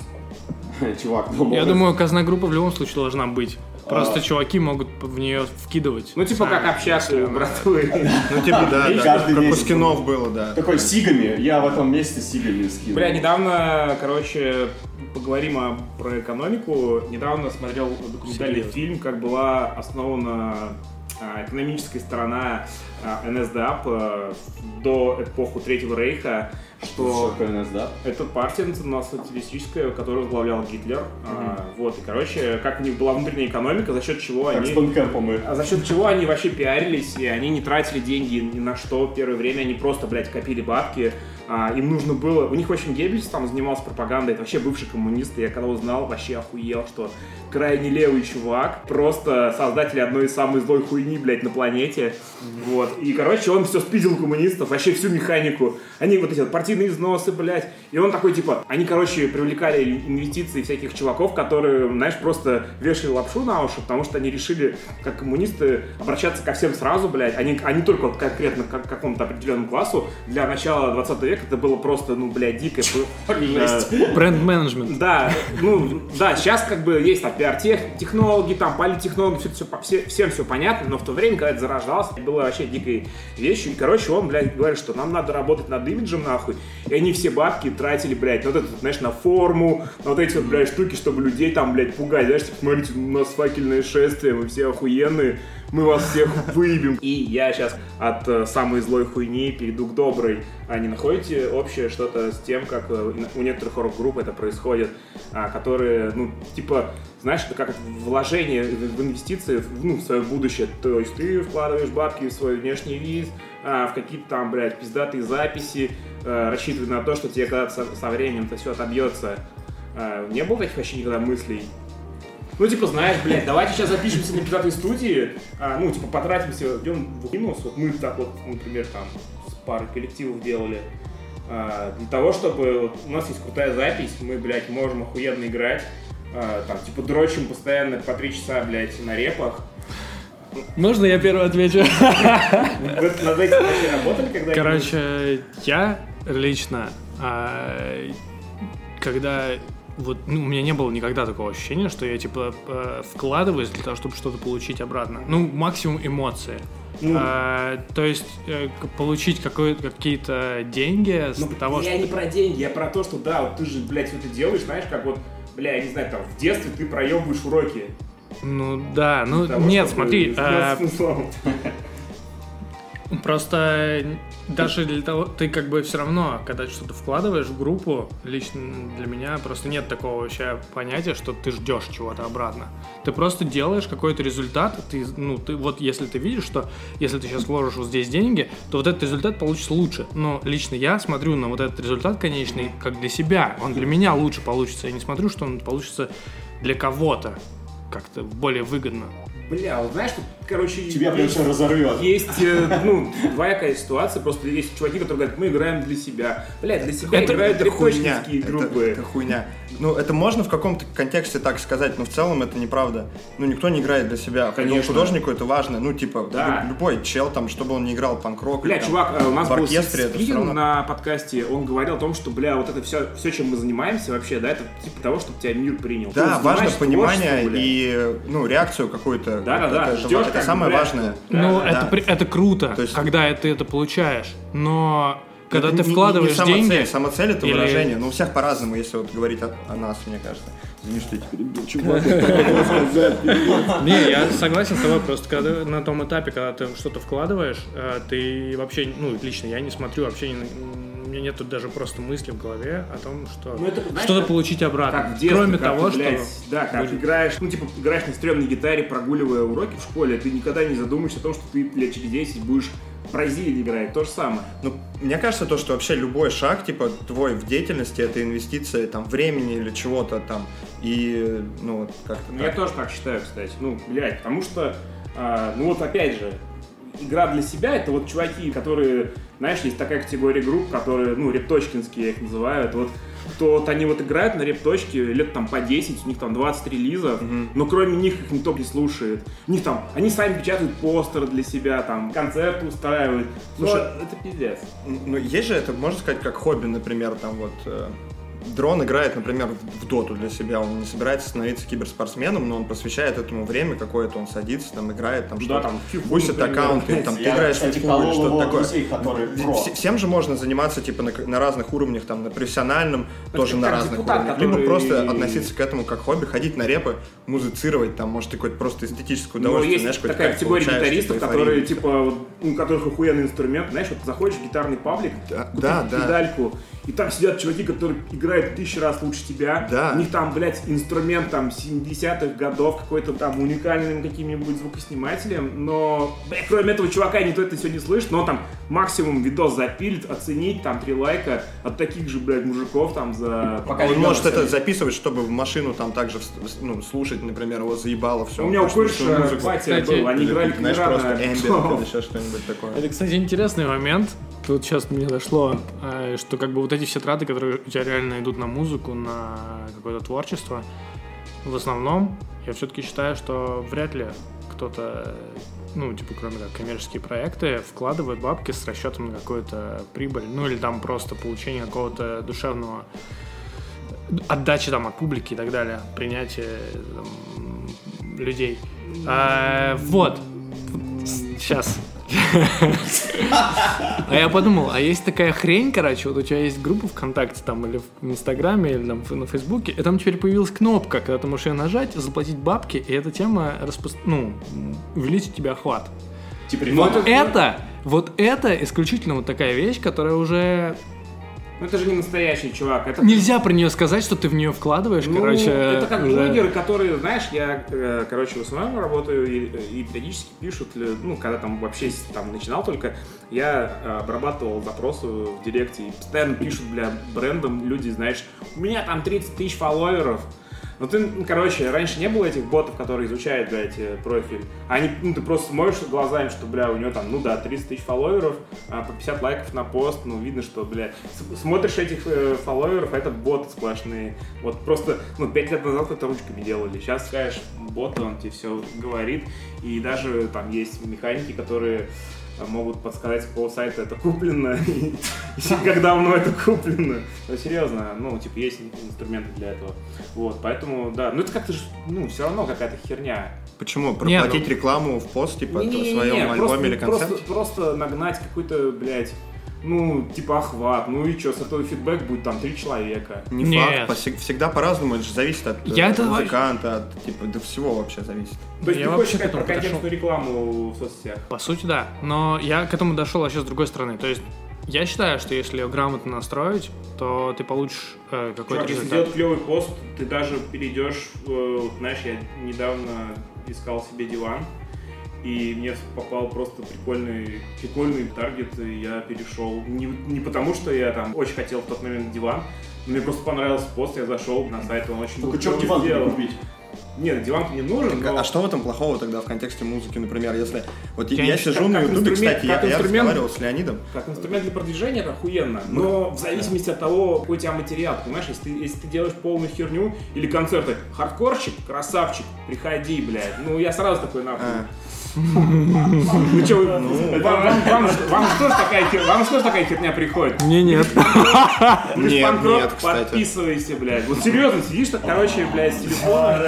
Чувак, ну, Я думаю, казна группа в любом случае должна быть. Просто А. чуваки могут в нее вкидывать. Ну, типа, как общаться у братвы. Ну, типа, да, да, каждый как у скинов было, да. Такой сигами, я в этом месяце сигами скинул. Бля, недавно, короче, поговорим о, про экономику. Недавно смотрел документальный фильм, как была основана а, экономическая сторона а, НСДАП а, до эпоху Третьего Рейха, Что что такое НС, да? это партия национал-социалистическая, которую возглавлял Гитлер. А, вот, и, короче, как у них была внутренняя экономика, за счет чего Как они... с. А за счет чего они вообще пиарились, и они не тратили деньги ни на что первое время, они просто, блядь, копили бабки. А, им нужно было... У них, в общем, Геббельс там занимался пропагандой, это вообще бывший коммунист, и я когда узнал, вообще охуел, что крайне левый чувак, просто создатель одной из самых злой хуйни, блядь, на планете. Вот. И, короче, он все спиздил коммунистов, вообще всю механику. Они вот эти вот партийные износы, блядь. И он такой, типа, они, короче, привлекали инвестиции всяких чуваков, которые, знаешь, просто вешали лапшу на уши, потому что они решили, как коммунисты, обращаться ко всем сразу, блядь, а не только вот конкретно к какому-то определенному классу. Для начала 20 века это было просто, ну, блядь, дикое. Жесть. Э, Бренд-менеджмент. да, ну, да, сейчас как бы есть там пиар-технологи, там политтехнологи, все, все, все, всем все понятно, но в то время, когда это зарождалось, это было вообще дикой вещью. И, короче, он, блядь, говорит, что нам надо работать над имиджем, нахуй. И они все бабки тратили, блядь, вот это, знаешь, на форму, на вот эти вот, блядь, штуки, чтобы людей там, блядь, пугать. Знаешь, типа, смотрите, у нас факельное шествие, мы все охуенные. Мы вас всех выебем. И я сейчас от э, самой злой хуйни перейду к доброй. А не находите общее что-то с тем, как э, у некоторых рок-групп это происходит, а, которые, ну, типа, знаешь, это как вложение в инвестиции в, ну, в свое будущее. То есть ты вкладываешь бабки в свой внешний вид, а, в какие-то там, блядь, пиздатые записи, а, рассчитывая на то, что тебе когда-то со, со временем это все отобьется. А, не было таких вообще никогда мыслей? Ну, типа, знаешь, блядь, давайте сейчас запишемся на пиздатой студии, а, ну, типа, потратимся, идем в кинус, вот мы так вот, например, там, с парой коллективов делали, а, для того, чтобы вот, у нас есть крутая запись, мы, блядь, можем охуенно играть, а, там, типа, дрочим постоянно по три часа, блядь, на репах. Можно я первый отвечу? Вы над этим вообще работали когда Короче, я лично, а, когда вот ну, у меня не было никогда такого ощущения, что я типа э, вкладываюсь для того, чтобы что-то получить обратно. Ну, максимум эмоции. Ну. А, то есть э, получить какие-то деньги с Ну, того, я что... не про деньги, я про то, что да, вот ты же, блядь, все это делаешь, знаешь, как вот, бля, я не знаю, там, в детстве ты проебываешь уроки. Ну да, ну того, нет, смотри, а. Просто даже для того, ты как бы все равно, когда что-то вкладываешь в группу, лично для меня просто нет такого вообще понятия, что ты ждешь чего-то обратно. Ты просто делаешь какой-то результат, ты, ну, ты вот если ты видишь, что если ты сейчас вложишь вот здесь деньги, то вот этот результат получится лучше. Но лично я смотрю на вот этот результат конечный как для себя. Он для меня лучше получится. Я не смотрю, что он получится для кого-то как-то более выгодно. Бля, вот знаешь, тут, короче... Тебя прям есть- все разорвет. Есть, э, ну, двоякая ситуация, просто есть чуваки, которые говорят, мы играем для себя. Бля, для себя Это- играют Это хуйня. репочницкие Это, группы. это хуйня. Ну, это можно в каком-то контексте так сказать, но в целом это неправда. Ну, никто не играет для себя. Конечно. Художнику это важно. Ну, типа, Да. лю- любой чел, там, чтобы он не играл панк-рок. Бля, или, там, чувак, э, у нас в был оркестре это спикер равно. на подкасте, он говорил о том, что, бля, вот это все, все, чем мы занимаемся вообще, да, это типа того, чтобы тебя мир принял. Да, Ну, важно понимание и ну, реакцию какую-то. Это, это, ждёшь, это как бы, самое бля. важное. Ну, Да, это, да. это круто, То есть- когда ты это получаешь. Но когда Это ты не- не- вкладываешь не самоцель, деньги... Самоцель это или- выражение. Ну, у всех по-разному, если вот говорить о, о нас, мне кажется. Извини, что я перебил. Чувак, Не, я согласен с тобой, просто когда на том этапе, когда ты что-то вкладываешь, э, ты вообще, ну, лично я не смотрю, вообще не- у меня нету даже просто мысли в голове о том, что Ну, это, знаешь, что-то как- получить обратно. Как в детстве, Кроме как того, ты, блядь, что... Да, как будет. играешь, ну, типа, играешь на стрёмной гитаре, прогуливая уроки в школе, ты никогда не задумаешься о том, что ты, блядь, через 10 будешь Бразилии играть, то же самое. Ну, мне кажется, то, что вообще любой шаг, типа, твой в деятельности, это инвестиция, там, времени или чего-то там, и, ну, вот как-то Ну, так. Я тоже так считаю, кстати. Ну, блядь, потому что, а, ну вот опять же, игра для себя это вот чуваки, которые, знаешь, есть такая категория групп, которые, ну, репточкинские я их называю, это вот то вот они вот играют на репточке лет там по 10, у них там 20 релизов, но кроме них их никто не слушает. У них там, они сами печатают постеры для себя, там, концерты устраивают. Слушай, Но это пиздец. Ну, есть же это, можно сказать, как хобби, например, там вот э, Дрон играет, например, в доту для себя. Он не собирается становиться киберспортсменом, но он посвящает этому время какое-то, он садится, там играет, там Да, что-то, там, пустит например. аккаунты, там ты играешь в фифу или что-то такое. друзей. Вс- Всем же можно заниматься типа на, на разных уровнях, там на профессиональном, тоже как на разных депутат, уровнях. который- Либо просто относиться к этому как хобби, ходить на репы, музицировать, там, может, какое-то просто эстетическое удовольствие, есть знаешь, какой-то такая категория гитаристов, типа, которые, типа, у которых охуенный инструмент, знаешь, вот заходишь в гитарный паблик, Да, да, да. И там сидят чуваки, которые играют тысячу раз лучше тебя. Да. У них там, блядь, инструмент там 70-х годов, какой-то там уникальным каким-нибудь звукоснимателем, но, блядь, кроме этого чувака никто это все не слышит, но там максимум видос запилит, оценить, там три лайка от таких же, блядь, мужиков там за... Пока Он может это записывать, чтобы в машину там также ну, слушать, например, его заебало все. У меня у кореша батя был, они играли Знаешь, просто или еще что-нибудь такое. Это, кстати, интересный момент. Тут сейчас мне дошло, э, что как бы вот эти все траты, которые у тебя реально идут на музыку, на какое-то творчество, в основном я все-таки считаю, что вряд ли кто-то, ну, типа, кроме как коммерческие проекты, вкладывает бабки с расчетом на какую-то прибыль, ну, или там просто получение какого-то душевного отдачи там от публики и так далее, принятие там, людей. А, вот, сейчас, А я подумал, а есть такая хрень, короче, вот у тебя есть группа ВКонтакте там или в Инстаграме, или там на Фейсбуке, и там теперь появилась кнопка, когда ты можешь ее нажать, заплатить бабки, и эта тема распро... ну, увеличит тебе охват. Типа Вот это, вот это исключительно вот такая вещь, которая уже Ну это же не настоящий чувак. Это нельзя про нее сказать, что ты в нее вкладываешь, Ну, короче. это как уже- блогеры, которые, знаешь, я, э, короче, в основном работаю и, и периодически пишут, ну, когда там вообще там начинал только, я э, обрабатывал запросы в директе, и постоянно пишут, бля, брендом люди, знаешь, у меня там 30 тысяч фолловеров, ну ты, короче, раньше не было этих ботов, которые изучают, блядь, профиль. Они, ну, ты просто смотришь глазами, что, бля, у него там, ну да, 30 тысяч фолловеров, а, по 50 лайков на пост, ну, видно, что, бля, смотришь этих э, фолловеров, а это боты сплошные. Вот просто, ну, 5 лет назад это ручками делали. Сейчас, скажешь, бот, он тебе все говорит, и даже там есть механики, которые могут подсказать, с какого сайта это куплено, и как давно это куплено. Ну, серьезно, ну, типа, есть инструменты для этого. Вот, поэтому, да, ну это как-то, ж, ну, все равно какая-то херня. Почему? Не, ну- Проплатить рекламу в пост, типа, в Не-не-не, своем просто- альбоме или просто, концерте? просто нагнать какой-то, блядь, ну, типа охват, ну и что, с этого фидбэк будет там три человека. Не Нет. факт, всегда по-разному, это же зависит от Я это музыканта, от, типа, до всего вообще зависит. То есть Я ты вообще хочешь к сказать этому про подошел. контекстную рекламу в соцсетях? По сути, да. Но я к этому дошел вообще с другой стороны. То есть я считаю, что если ее грамотно настроить, то ты получишь э, какой-то Чувак, если результат. сделать клевый пост, ты даже перейдешь, э, знаешь, я недавно искал себе диван, и мне попал просто прикольный, прикольный таргет, и я перешел. Не, не потому, что я там очень хотел в тот момент диван, но мне просто понравился пост, я зашел на сайт, он очень Только что диван купить? Нет, диван не нужен, но... А что в этом плохого тогда в контексте музыки, например, если... Вот Я я, сижу как- на ютубе, кстати, я, как я инструмент- разговаривал с Леонидом. Как инструмент для продвижения это охуенно, но в зависимости от того, какой у тебя материал, понимаешь, если ты, если ты делаешь полную херню или концерты, хардкорщик, красавчик, приходи, блядь, ну я сразу такой нахуй. А, Ну что, вам, же тоже такая херня приходит? Мне нет. Ты ж Нет, нет, кстати. подписывайся, блядь. Вот серьезно, сидишь так, короче, блядь, с телефона.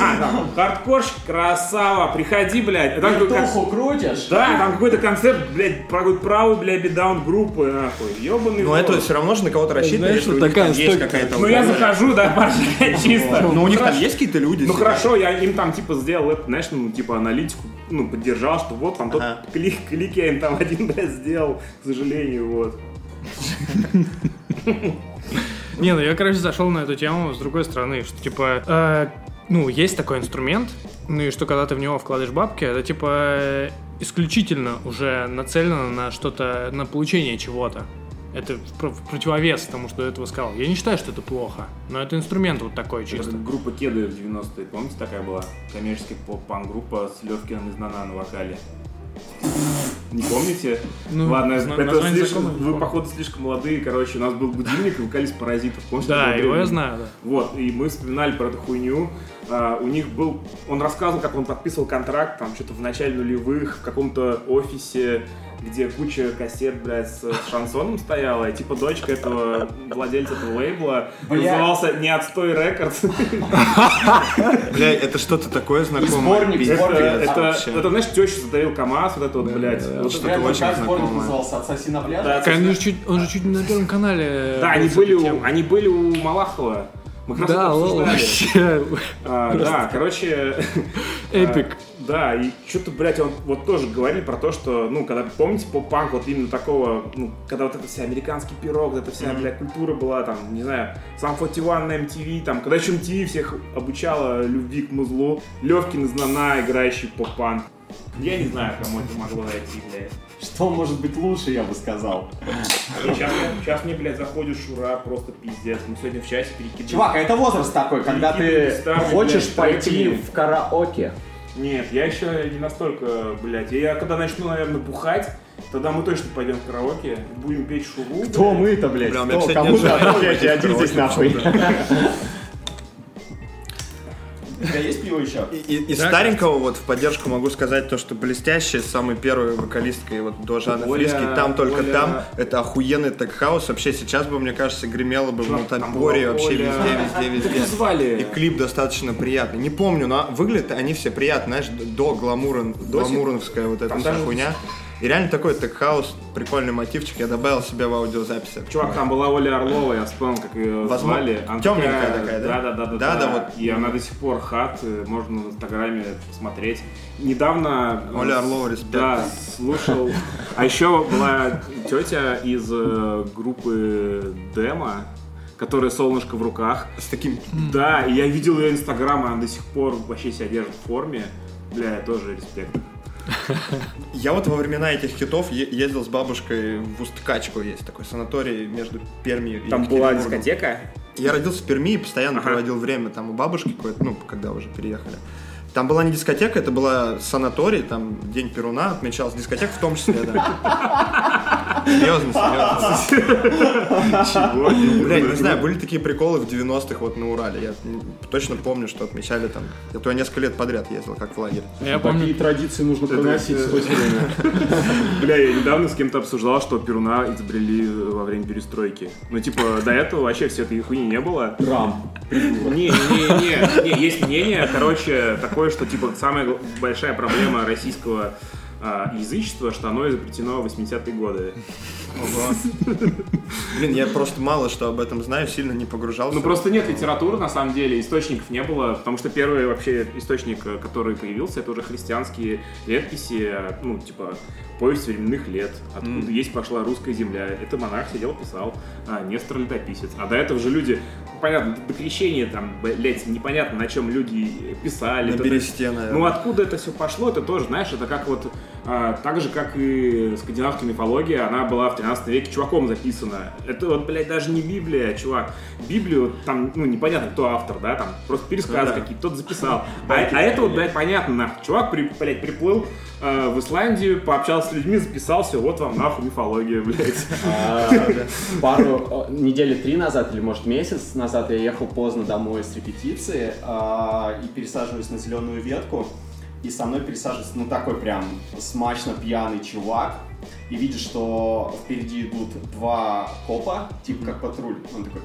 А, хардкорщик, красава, приходи, блядь. Вертуху крутишь? Да, там какой-то концепт, блядь, про правый, блядь, бедаун группы, нахуй. Ёбаный Но это все равно же на кого-то рассчитано, Знаешь, если вот у них такая там есть какая-то... Ну я захожу, да, поржать чисто. Ну у них там есть какие-то люди? Ну хорошо, я им там типа сделал это, знаешь, ну типа аналитику, ну поддержал, что вот там тот Ага. клик, клик я им там один, блядь, сделал, к сожалению, вот. Не, ну я, короче, зашел на эту тему с другой стороны, что типа, э, ну, есть такой инструмент, ну и что когда ты в него вкладываешь бабки, это типа э, исключительно уже нацелено на что-то, на получение чего-то. Это в про- в противовес тому, что я этого сказал. Я не считаю, что это плохо, но это инструмент вот такой Это чисто. как группа Кеды в 90-е, помните, такая была? Коммерческая поп-панк-группа с Левкиным из Нана на вокале. Не помните? Ну, Ладно, зна- это слишком, вы, походу, слишком молодые, короче, у нас был будильник и вокалист паразитов, помните? Да, его я знаю, да. Вот, и мы вспоминали про эту хуйню. А, у них был, он рассказывал, как он подписывал контракт, там, что-то в начале нулевых, в каком-то офисе, где куча кассет, блядь, с, с шансоном стояла, и типа дочка этого владельца этого лейбла Блядь. назывался «Не отстой рекордс». Бля, это что-то такое знакомое. сборник. Это, это, знаешь, теща задавил КамАЗ, вот это вот, блядь. вот что-то очень знакомое. назывался «Отсоси на пляже»? Да, Так, он, же чуть, он же чуть не на первом канале. Да, они были, у, они были у Малахова. Мы как Да, лол, вообще. А, да, короче, Эпик. А, Да, и что-то, блядь, он вот тоже говорили про то, что, ну, когда, помните, поп-панк вот именно такого, ну, когда вот это вся американский пирог, вот эта вся, блядь, культура была, там, не знаю, сам 41 на MTV, там, когда еще MTV всех обучала любви к музлу, Левкин из Нана, играющий поп-панк. Я не знаю, кому это могло найти, блядь. Что может быть лучше, я бы сказал. Сейчас, сейчас мне, блядь, заходит Шура, просто пиздец. Мы сегодня в часе перекидывали. Чувак, а это возраст такой, когда ты Старый, хочешь блядь, пойти в караоке. Нет, я еще не настолько, блядь. Я когда начну, наверное, бухать, тогда мы точно пойдем в караоке, будем петь шуру. Кто мы-то, блядь? Бля, Кто? кстати, Кому нет ты желания отправляешь? Я один здесь нахуй. У тебя есть пиво еще? И- и- Из Да, старенького вот в поддержку могу сказать то, что блестящая, самой первой вокалисткой вот до Жанны Фриски, там только Оля- там, это охуенный тег-хаус, вообще сейчас бы, мне кажется, гремело бы в была вообще везде, везде, везде. звали? И клип достаточно приятный. Не помню, но выглядят они все приятно, знаешь, до сих- гламуроновская вот эта вся хуйня. И реально такой тег-хаус, прикольный мотивчик, я добавил себе в аудиозаписи. Чувак, там была Оля Орлова, я вспомнил, как ее Возможно, звали. Она темненькая такая, да? Да, да, да, да. Да, да, вот. И она до сих пор хат, э, можно в Инстаграме посмотреть. Недавно... э, Оля Орлова, респект. Да, слушал. А еще была тетя из э, группы Демо, которая солнышко в руках. С таким Да, и я видел ее инстаграм, и она до сих пор вообще себя держит в форме. Бля, тоже респект. Я вот во времена этих хитов ездил с бабушкой в Усткачку, есть такой санаторий между Пермью и Там была дискотека. Я родился в Перми и постоянно Ага. проводил время там у бабушки ну, когда уже переехали. Там была не дискотека, это была санаторий, там День Перуна отмечался, дискотека в том числе, да. Серьезно, серьезно. Чего? Блядь, не знаю, были такие приколы в 90-х вот на Урале. Я точно помню, что отмечали там. Я то я несколько лет подряд ездил, как в лагерь. Я помню, Такие традиции нужно приносить. Бля, я недавно с кем-то обсуждал, что Перуна изобрели во время перестройки. Ну, типа, до этого вообще всей этой хуйни не было. Рам. Не, не, не, не, есть мнение, короче, такое, что, типа, самая большая проблема российского а, язычества, что оно изобретено в 80-е годы. Блин, я просто мало что об этом знаю, сильно не погружался. Ну, просто нет литературы, на самом деле, источников не было, потому что первый вообще источник, э, который появился, это уже христианские летописи, э, ну, типа, повесть временных лет, откуда есть пошла русская земля. Это монарх сидел, писал, а Нестор летописец. А до этого же люди, понятно, до крещения там, блядь, непонятно, на чем люди писали. На бересте, наверное. Ну, откуда это все пошло, это тоже, знаешь, это как вот, а, так же, как и скандинавская мифология, она была в 13 веке чуваком записана. Это вот, блядь, даже не Библия, чувак. Библию, там, ну, непонятно, кто автор, да, там, просто пересказы Ну да. какие-то, кто-то записал. А, а это вот, блядь, понятно, нахуй. Чувак, при, блядь, приплыл э, в Исландию, пообщался с людьми, записал все, вот вам нахуй мифология, блядь. А, Пару недели три назад или может месяц назад я ехал поздно домой с репетиции а, и пересаживаюсь на зеленую ветку. И со мной пересаживается, ну, такой прям смачно пьяный чувак. И видит, что впереди идут два копа, типа как патруль. Он такой,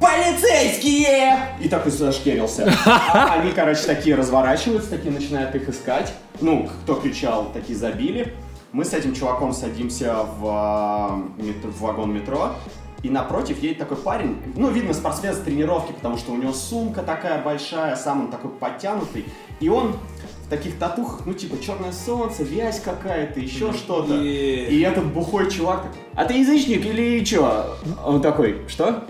полицейские! И такой зашкерился. А Они, короче, такие разворачиваются, такие начинают их искать. Ну, кто кричал, такие забили. Мы с этим чуваком садимся в, а, метро- в вагон метро. И напротив едет такой парень, ну, видно, спортсмен с тренировки, потому что у него сумка такая большая, сам он такой подтянутый. И он в таких татухах, ну, типа, черное солнце, вязь какая-то, еще что-то. И этот бухой чувак а ты язычник или что? Он такой, что?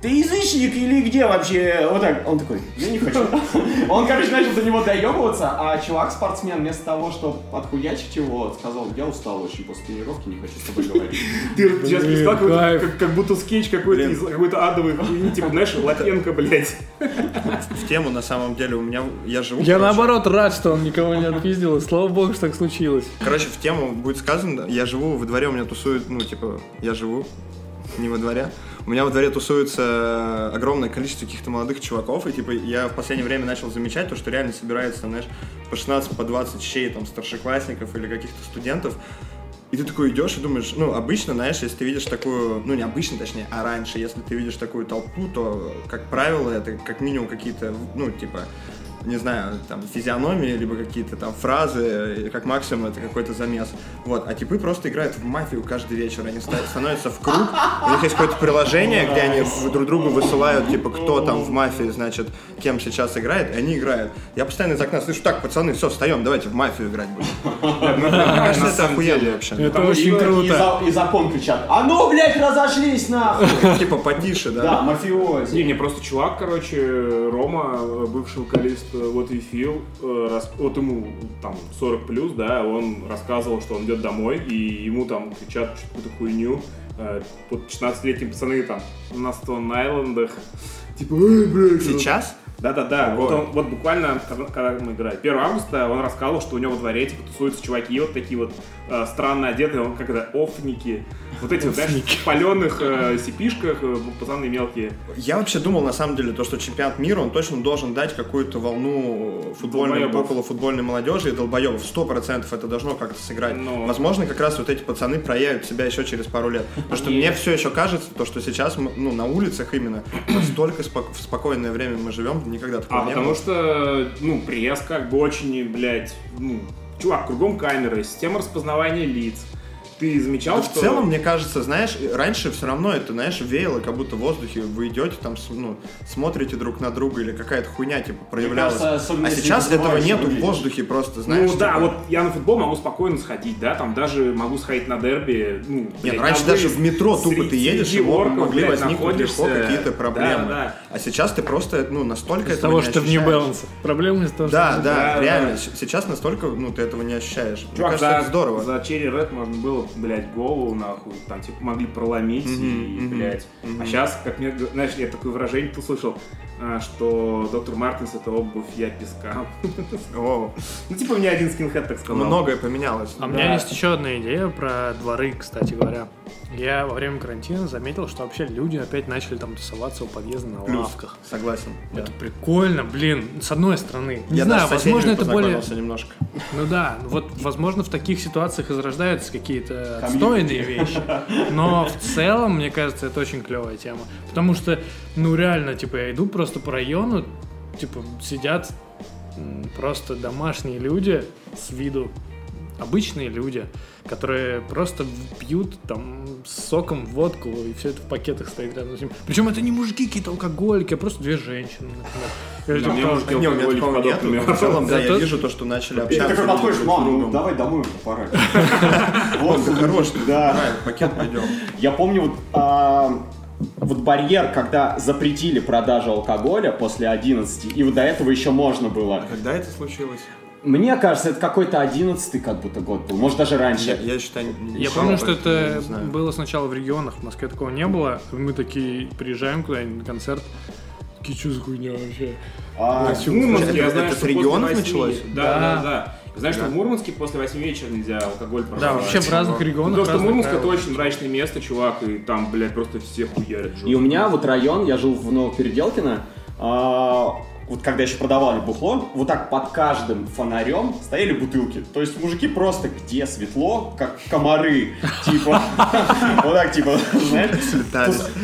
Ты язычник или где вообще? Вот так. Он такой, я не хочу. Он, короче, начал до него доебываться, а чувак-спортсмен вместо того, чтобы отхуячить его, сказал, я устал очень после тренировки, не хочу с тобой говорить. Ты сейчас представь, как, будто скетч какой-то из какой-то адовой хуйни, типа, знаешь, Лапенко, блядь. В тему, на самом деле, у меня... Я живу... я наоборот рад, что он никого не отпиздил, и слава богу, что так случилось. Короче, в тему будет сказано, я живу, во дворе у меня тусует, ну, типа, я живу, не во дворе. У меня во дворе тусуется огромное количество каких-то молодых чуваков, и, типа, я в последнее время начал замечать то, что реально собирается, знаешь, по 16, по 20 щей, там, старшеклассников или каких-то студентов, и ты такой идешь и думаешь, ну, обычно, знаешь, если ты видишь такую, ну, не обычно, точнее, а раньше, если ты видишь такую толпу, то, как правило, это как минимум какие-то, ну, типа, не знаю, там, физиономии, либо какие-то там фразы, как максимум это какой-то замес. Вот, а типы просто играют в мафию каждый вечер, они ста- становятся в круг, у них есть какое-то приложение, где они друг другу высылают, типа, кто там в мафии, значит, кем сейчас играет, и они играют. Я постоянно из окна слышу, так, пацаны, все, встаем, давайте в мафию играть будем. Мне кажется, это охуенно вообще. Это И- очень круто. И закон кричат, а ну, блядь, разошлись нахуй! Типа потише, Да, да? мафиози. Не, не, просто чувак, короче, Рома, бывший вокалист вот и Фил, э, вот ему там 40 плюс, да, он рассказывал, что он идет домой, и ему там кричат какую-то хуйню. Э, Вот 16-летние пацаны там на Стон Айлендах, типа, эй, блядь, Сейчас? Да-да-да, вот, он, вот буквально, когда мы играли, 1 августа, он рассказывал, что у него во дворе типа, тусуются чуваки вот такие вот э, странно одетые, он как это, офники, вот эти вот, знаешь, в паленых э, сипишках, э, пацаны мелкие. Я вообще думал, на самом деле, то, что чемпионат мира, он точно должен дать какую-то волну футбольной, около футбольной молодежи и долбоебов. Сто процентов это должно как-то сыграть. Но- Возможно, как раз вот эти пацаны проявят себя еще через пару лет. Потому что мне все еще кажется, то, что сейчас, ну, на улицах именно, настолько спок- в спокойное время мы живем, никогда такого А не потому было. что, ну, пресс как бы очень, блядь, ну, чувак, кругом камеры, система распознавания лиц. Ты замечал, Да что... в целом, мне кажется, знаешь, раньше все равно это, знаешь, веяло, как будто в воздухе вы идете, там, ну, смотрите друг на друга или какая-то хуйня, типа, проявлялась. кажется, а сейчас этого нету в воздухе просто, знаешь. ну да, типа- вот я на футбол могу спокойно сходить, да, там даже могу сходить на дерби, ну, Нет, блядь, ну раньше даже в метро тупо ты едешь, и могли блядь, возникнуть легко какие-то проблемы. Да, да. А сейчас ты просто, ну, настолько Из того, не что в New. Balance. Проблема из того, Да, что... да, Да, реально. Сейчас настолько, ну, ты этого не ощущаешь. Мне Чувак, кажется, за, это здорово. за Cherry Red можно было, блядь, голову нахуй, там, типа, могли проломить Мгм, и, блядь. мгм. А сейчас, как мне, знаешь, я такое выражение услышал, а, что доктор Мартинс это обувь, я песка. О, Ну, типа, мне один скинхед так сказал. многое поменялось. А у Да. меня есть еще одна идея про дворы, кстати говоря. Я во время карантина заметил, что вообще люди опять начали там тусоваться у подъезда на Плюс, лавках. согласен. да. Это прикольно, блин, с одной стороны. Не Я знаю, возможно, это более... немножко. Ну да, вот, возможно, в таких ситуациях и зарождаются какие-то Комьюнити. отстойные вещи. Но в целом, мне кажется, это очень клевая тема. Потому что, ну реально, типа, я иду просто по району, типа, сидят просто домашние люди с виду, обычные люди, которые просто пьют там с соком водку, и все это в пакетах стоит рядом с ним. Причем это не мужики какие-то алкоголики, а просто две женщины, например. Я Да, типа, мне мужики Не, у меня такого но В целом, да, я вижу то, что начали И ты общаться. такой подходишь, мам, ну давай домой, пора. Вот, хорош, Да. пакет пойдем. Я помню вот, а, вот барьер, когда запретили продажу алкоголя после 11, и вот до этого еще можно было. Когда это случилось? Мне кажется, это какой-то 11 как будто год был, может даже Я, раньше. я считаю, не Я помню, что это было сначала в регионах, в Москве такого не было. Мы такие приезжаем куда-нибудь на концерт, такие, что за хуйня вообще? А, В Мурманске, я знаю, это что с регионов началось? Да, Да. да, да. Знаешь, что в Мурманске после 8 вечера нельзя алкоголь Да, продавать. вообще в разных регионах. Потому что Мурманск это очень мрачное место, чувак, и там, блядь, просто все хуярят. И у меня вот район, я жил в Новопеределкино, а, вот когда еще продавали бухло, вот так под каждым фонарем стояли бутылки. То есть мужики просто где светло, как комары, типа, вот так, типа,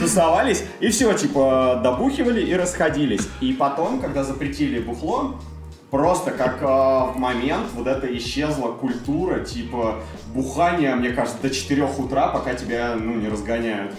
тусовались, и все, типа, добухивали и расходились. И потом, когда запретили бухло, Просто как а, в момент вот это исчезла культура, типа, бухания, мне кажется, до 4 утра, пока тебя, ну, не разгоняют.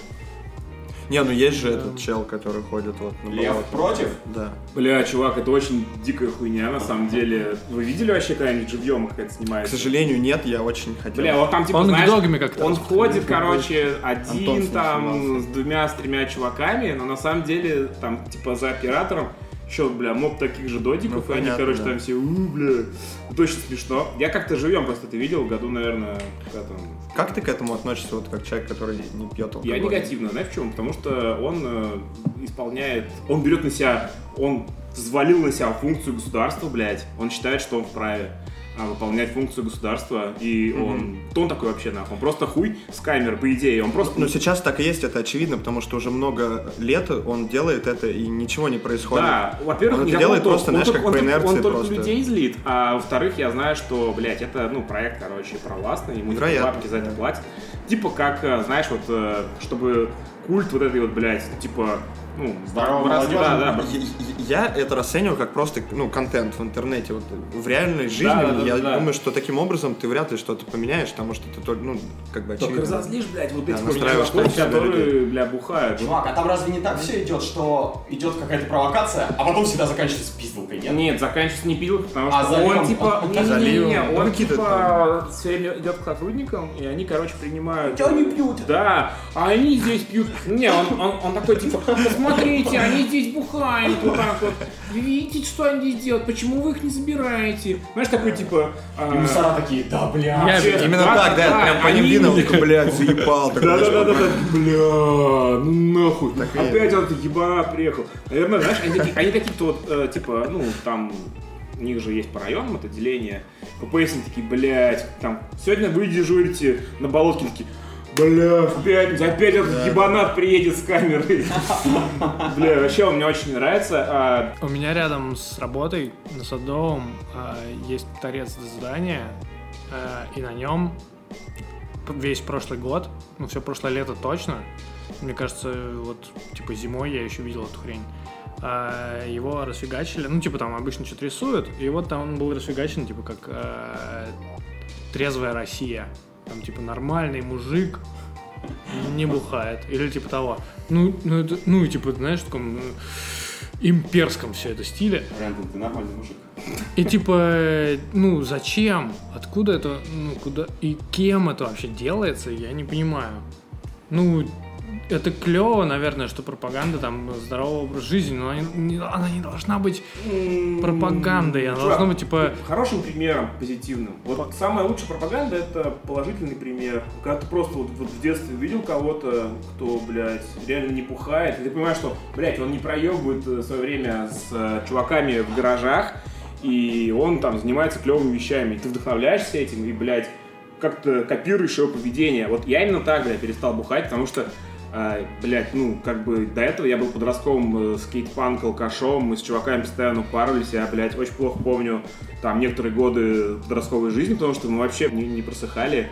Не, ну есть же этот чел, который ходит вот на Лев болото. против? Да. Бля, чувак, это очень дикая хуйня, на самом деле. Вы видели вообще когда-нибудь живьем, как это К снимается? сожалению, нет, я очень хотел. Бля, вот там типа, Он к знаешь, как-то он ходит, короче, Антон один ним там снимался. с двумя, с тремя чуваками, но на самом деле там типа за оператором еще, бля, моб таких же додиков, Ну, и они, понятно, короче, да. там все, у, бля, это очень смешно. Я как-то живем просто это видел, году, наверное, когда там Как ты к этому относишься, вот как человек, который не пьет алкоголь? Я негативно, знаешь почему? Потому что он э, исполняет, он берет на себя, он взвалил на себя функцию государства, блядь. Он считает, что он вправе выполнять функцию государства, и он... Кто он такой вообще, нахуй? Он просто хуй с камер, по идее. Он просто... Ну, сейчас так и есть, это очевидно, потому что уже много лет он делает это, и ничего не происходит. Да, во-первых, Он это делает он просто, только- знаешь, он как только- по он инерции только- Он только просто. людей злит, а во-вторых, я знаю, что, блядь, это, ну, проект, короче, провластный, ему типа, бабки за это платят. Типа как, э, знаешь, вот, э, чтобы культ вот этой вот, блядь, типа, ну, Здорового раз- да, да, Я, я это расцениваю как просто ну, контент в интернете. Вот, в реальной жизни да, да, я да. думаю, что таким образом ты вряд ли что-то поменяешь, потому что ты только, ну, как бы Только очевидно. разозлишь, блядь, вот Да, этих чуваков, которые, бля, бухают. Чувак, а там разве не так все идет, что идет какая-то провокация, а потом всегда заканчивается пиздалкой, нет? Нет, заканчивается не пилкой, потому А, что заливом? он типа, не, не, не. Ну, он какие-то типа все время идет к сотрудникам, и они, короче, принимают. Что они пьют? Да, а они здесь пьют. Не, он, он, он такой типа, посмотрите, они здесь бухают вот так вот. Вы видите, что они здесь делают? Почему вы их не забираете? Знаешь, такой типа... а, И мусора такие, да, бля. Именно так, да, прям по ним такой, блядь, заебал. такой, Да, да, да, да, знаешь, да, бля, ну нахуй. Опять он ебанат приехал. Наверное, знаешь, они такие, вот, э, типа, ну, там, у них же есть по районам это деление. ППС они такие, блядь, там, сегодня вы дежурите на болотке, такие, бля, в пятницу, опять этот ебанат приедет с камерой. Бля, вообще он мне очень нравится. А, У меня рядом с работой на Садовом а, есть торец здания, а, и на нем весь прошлый год, ну все прошлое лето точно, мне кажется, вот типа зимой я еще видел эту хрень, а, его расфигачили, ну типа там обычно что-то рисуют, и вот там он был расфигачен типа как а, трезвая Россия, там типа нормальный мужик, не бухает. Или типа того. Ну, ну, это, ну типа, знаешь, в таком э, имперском все это стиле. Рэндон, ты нормальный мужик. И типа, ну, зачем? Откуда это, ну, куда и кем это вообще делается, я не понимаю. Ну, это клево, наверное, что пропаганда там здорового образа жизни, но они- не- она не должна быть пропагандой, она Чувак, должна быть типа хорошим примером, позитивным. Вот самая лучшая пропаганда это положительный пример. Когда ты просто вот, вот в детстве видел кого-то, кто, блядь, реально не пухает, и ты понимаешь, что, блядь, он не проебывает э, свое время с э, чуваками в гаражах, и он там занимается клевыми вещами. И ты вдохновляешься этим, и, блядь, как-то копируешь его поведение. Вот я именно так, блядь, перестал бухать, потому что а, блядь, ну, как бы до этого я был подростковым э, скейт-панк алкашом, мы с чуваками постоянно парились, я, блядь, очень плохо помню там некоторые годы подростковой жизни, потому что мы вообще не, не просыхали.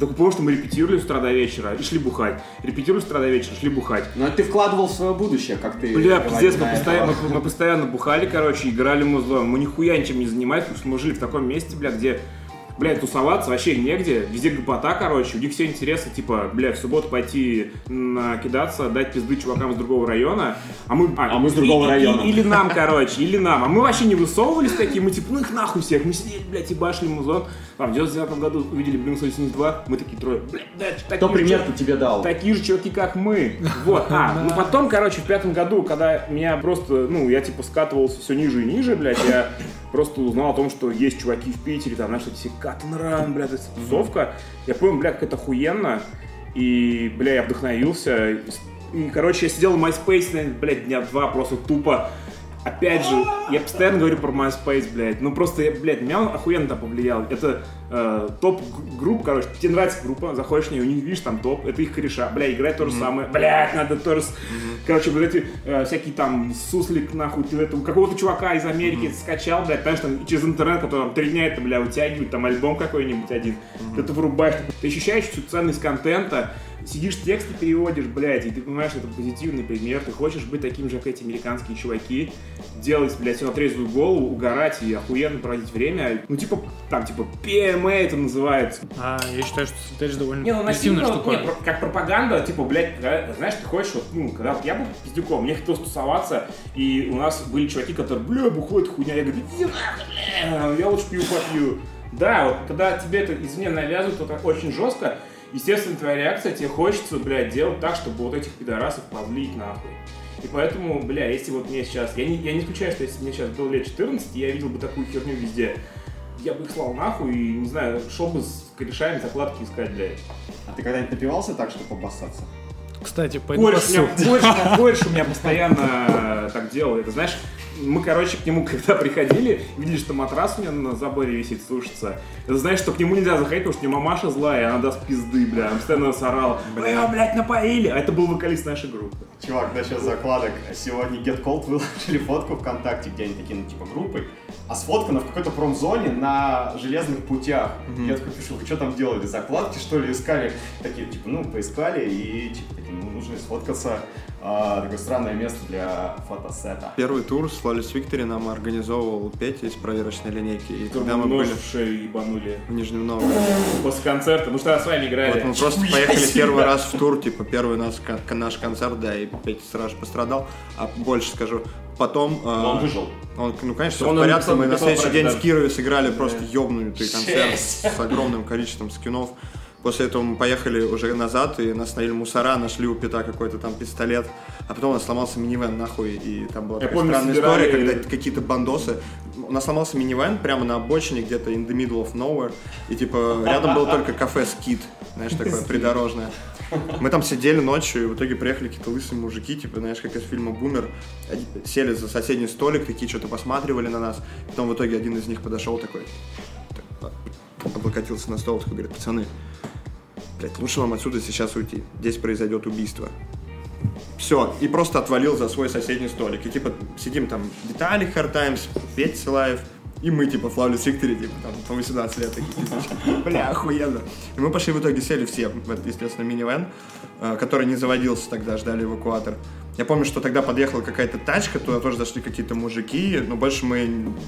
Только потому, что мы репетировали с утра до вечера и шли бухать. Репетировали с утра до вечера, шли бухать. Но это ты вкладывал в свое будущее, как ты Бля, пиздец, мы постоянно, мы, мы постоянно бухали, короче, играли музлом. Мы нихуя ничем не занимались, потому что мы жили в таком месте, бля, где, блядь, тусоваться вообще негде. Везде гопота, короче. У них все интересы, типа, бля, в субботу пойти накидаться, дать пизды чувакам из другого района. А мы, А мы с другого и- и- района. Или нам, короче, или нам. А мы вообще не высовывались такие, мы типа, ну их нахуй всех. Мы сидели, блядь, и башли музон. Там, в 99 году увидели Blink 182, мы такие трое, блядь, да, такие Кто пример-то чуваки». тебе дал? Такие же чуваки, как мы. Вот. А, ну потом, короче, в пятом году, когда меня просто, ну, я типа скатывался все ниже и ниже, блядь, я просто узнал о том, что есть чуваки в Питере, там, знаешь, эти Cotton Run, блядь, эта тусовка. Я понял, бля, как это охуенно. И, бля, я вдохновился. И, и, короче, я сидел в MySpace, наверное, блядь, дня два просто тупо. Опять же, я постоянно говорю про MySpace, блядь. Ну просто, блядь, меня он охуенно там повлиял. Это э, топ групп, короче. Тебе нравится группа, заходишь в нее, них видишь там топ, это их кореша. Бля, играть то же самое. Блядь, надо тоже... с- Короче, вот эти э, всякие там суслик, нахуй, ты это, у какого-то чувака из Америки скачал, блядь, знаешь, там через интернет, который там три дня это, бля, вытягивает, там альбом какой-нибудь один. Ты это врубаешь, ты ощущаешь всю ценность контента, сидишь, тексты переводишь, блядь, и ты понимаешь, что это позитивный пример, ты хочешь быть таким же, как эти американские чуваки, делать, блядь, все на трезвую голову, угорать и охуенно проводить время. Ну, типа, там, типа, PMA это называется. А, я считаю, что стритейдж довольно Не, ну позитивная штука. не, про- как пропаганда, типа, блядь, когда, знаешь, ты хочешь, вот, ну, когда вот я был пиздюком, мне хотелось тусоваться, и у нас были чуваки, которые, бля, бухой, это хуйня, я говорю, иди нахуй, бля, я лучше пью попью. Да, вот, когда тебе это извне навязывают, то так очень жестко, естественно, твоя реакция, тебе хочется, блядь, делать так, чтобы вот этих пидорасов позлить нахуй. И поэтому, бля, если вот мне сейчас, я не, я не исключаю, что если мне сейчас было лет 14, я видел бы такую херню везде, я бы их слал нахуй и, не знаю, шел бы с корешами закладки искать, блядь. А ты когда-нибудь напивался так, чтобы обоссаться? Кстати, пойду Кореш у меня, поссу. кореш, у меня- кореш у меня постоянно так делал. Это знаешь, мы, короче, к нему когда приходили, видели, что матрас у меня на заборе висит. Это знаешь, что к нему нельзя заходить, потому что у него мамаша злая, и она даст пизды, бля. Он постоянно нас орал. Бля, его, блядь, напоили. А это был вокалист нашей группы. Чувак, насчет закладок. Сегодня Get Cold выложили фотку ВКонтакте, где они такие, ну, типа, группой, а сфоткано в какой-то промзоне на железных путях. Я такой пишу, вы что там делали, закладки, что ли, искали? Такие, типа, ну, поискали, и, типа, такие, ну, нужно сфоткаться. А, такое странное место для фотосета. Первый тур с Flawless Victory нам организовывал Петя из проверочной линейки. И когда мы были в шею ебанули в Нижнем Новгороде, после концерта. Мы что с вами играли. вот мы просто поехали первый раз в тур, типа первый наш, кон- наш концерт, да, и Петя сразу же пострадал. А больше скажу, потом... э, Но он выжил. Он, ну, конечно, Он в порядке. Мы на следующий день это, с Кировой сыграли просто ёбнутый концерт с огромным количеством скинов. После этого мы поехали уже назад, и нас налили мусора, нашли у Пита какой-то там пистолет, а потом у нас сломался минивэн нахуй, и там была Я такая помню, странная собирали- история, когда какие-то бандосы, у нас сломался минивэн прямо на обочине, где-то in the middle of nowhere, и типа рядом было только кафе Скит, знаешь, такое придорожное. Мы там сидели ночью, и в итоге приехали какие-то лысые мужики, типа, знаешь, как из фильма «Бумер», Один- сели за соседний столик, такие что-то посматривали на нас, потом в итоге один из них подошел такой, так, облокотился на стол, такой говорит, пацаны, блядь, лучше вам отсюда сейчас уйти, здесь произойдет убийство. Все, и просто отвалил за свой соседний столик. И типа сидим там Виталик Хартаймс, Петя Силаев, и мы типа в Flawless Victory, типа там по 18 лет такие, типа, бля, охуенно. И мы пошли в итоге сели все в естественно, минивэн, э, который не заводился тогда, ждали эвакуатор. Я помню, что тогда подъехала какая-то тачка, туда тоже зашли какие-то мужики, но больше мы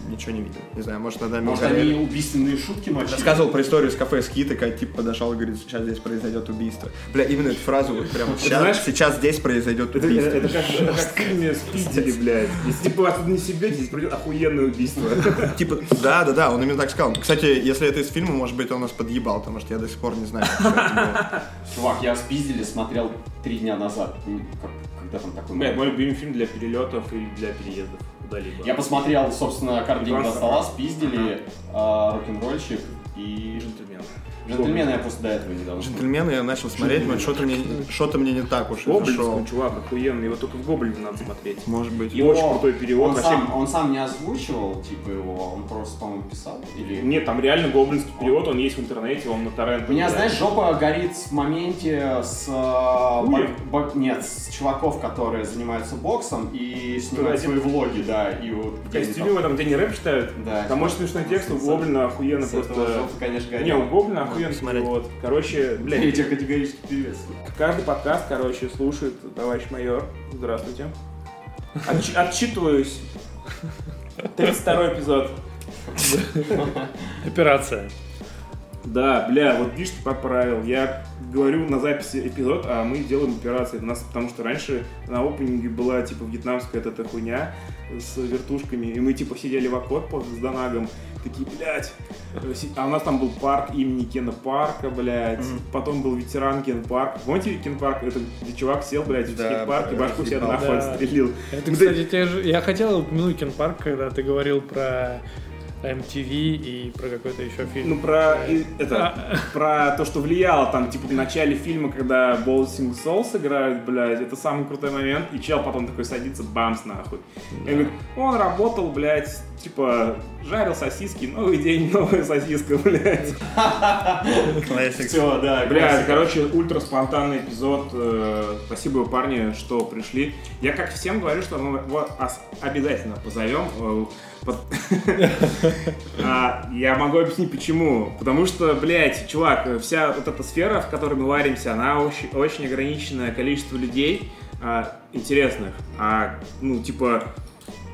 ничего не видели. Не знаю, может, нами Может, они убийственные шутки мочили? Рассказывал про историю с кафе Скит, такая тип подошел и говорит, сейчас здесь произойдет убийство. Бля, именно эту фразу вот прямо сейчас, знаешь, сейчас здесь произойдет Это, убийство. это как, это как в фильме «Спиздили», блядь. Если типа оттуда не себе, здесь придет охуенное убийство. Типа, да, да, да, он именно так сказал. Кстати, если это из фильма, может быть, он нас подъебал, потому что я до сих пор не знаю, это. Чувак, я спиздили, смотрел три дня назад. Ну, как- когда там такой... Блядь, мой любимый фильм для перелетов и для переездов куда-либо. Я посмотрел, собственно, «Картинг до стола», спиздили, а, «Рок-н-ролльщик» и... Джентльмен. «Джентльмены» я просто до этого недавно смотрел. Джентльмены я начал смотреть, но что-то мне, что-то мне не так уж и Гоблинский зашел. чувак охуенный, его только в Гоблине надо смотреть. Может быть. И очень крутой перевод, Он вообще- сам, он сам не озвучивал, типа, его, он просто, по-моему, писал. Или... Нет, там реально гоблинский перевод, он есть в интернете, он на торрент. У меня, знаешь, жопа горит в моменте с... э, Хуя? бок- бок- нет, с чуваков, которые занимаются боксом и снимают свои влоги, да, и вот... в где они костюме в этом, где не рэп читают. Да. Там очень смешной текст, у Гоблина охуенно просто... жопа, конечно, горит. Не, у Гоблина посмотреть. перевод. Короче, Я блядь, тебя категорически приветствую. каждый подкаст, короче, слушает товарищ майор. Здравствуйте. Отч- отчитываюсь. 32 эпизод. Операция. Да, бля, вот видишь, ты поправил. Я говорю на записи эпизод, а мы делаем операции. У нас, потому что раньше на опенинге была, типа, вьетнамская эта хуйня с вертушками, и мы, типа, сидели в окопах с Донагом, такие, блядь. э, А у нас там был парк имени Кена Парка, блядь. Потом был ветеран Кен Парк. Помните Кен Парк? Это где чувак сел, блядь, в Да, скейт-парк и башку себе нахуй Да. отстрелил. Это, кстати, те же- я хотел упомянуть Кен Парк, когда ты говорил про MTV и про какой-то еще фильм. Ну, про и- это, про то, что влияло там, типа, в начале фильма, когда Bouncing Souls играют, блядь, это самый крутой момент, и чел потом такой садится, бамс, нахуй. И говорит, он работал, блядь, типа, жарил сосиски, новый день, новая сосиска, блядь. Все, да, Блядь, короче, ультра спонтанный эпизод. э, Спасибо, парни, что пришли. Я как всем говорю, что мы вас обязательно позовем. А, Я могу объяснить почему. Потому что, блядь, чувак, вся вот эта сфера, в которой мы варимся, она очень, ограниченное количество людей а, интересных. А, ну, типа,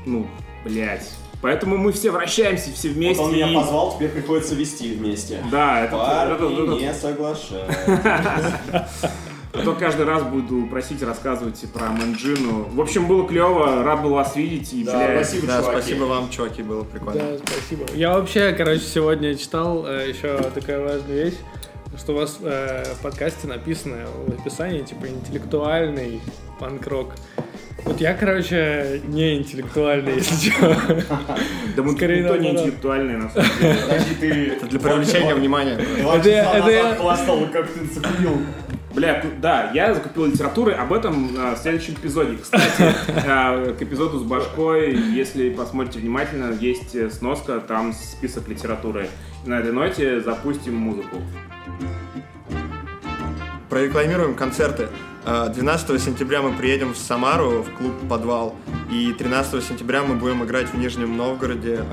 ну, блядь. Поэтому мы все вращаемся, все Вот вместе. он меня позвал, теперь приходится вести вместе. Да, это, Парни, не соглашаюсь. А то каждый раз буду просить рассказывать про Манджину. В общем, было клево, рад был вас видеть. И, Да, блядь, спасибо, Да, чуваки. спасибо вам, чуваки, было прикольно. Да, спасибо. Я вообще, короче, сегодня читал э, еще такая важная вещь, что у вас э, в подкасте написано в описании, типа, интеллектуальный панк-рок. Вот я, короче, не интеллектуальный, если что. Да мы Скорее никто не интеллектуальный, на самом деле. Подожди, ты... Это для привлечения внимания. Это я- хвастал, как ты закупил. Бля, да, я закупил литературы, об этом а, в следующем эпизоде. Кстати, а, к эпизоду с башкой, если посмотрите внимательно, есть э, сноска, там список литературы. На этой ноте запустим музыку. Прорекламируем концерты. Э, 12 сентября мы приедем в Самару в клуб «Подвал». И 13 сентября мы будем играть в Нижнем Новгороде,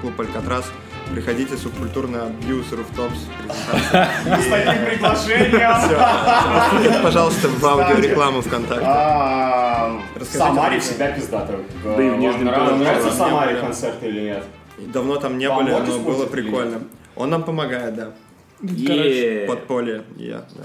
клуб «Алькатрас». Приходите, субкультурный абьюз, руфтопс, презентация. С таким приглашением. Пожалуйста, в аудиорекламу ВКонтакте. А, В Самаре всегда пиздато. Да и в Нижнем нравится в Самаре были. концерты или нет? Давно там не были, но было прикольно. Он нам помогает, да. Е. Подполье, я, да.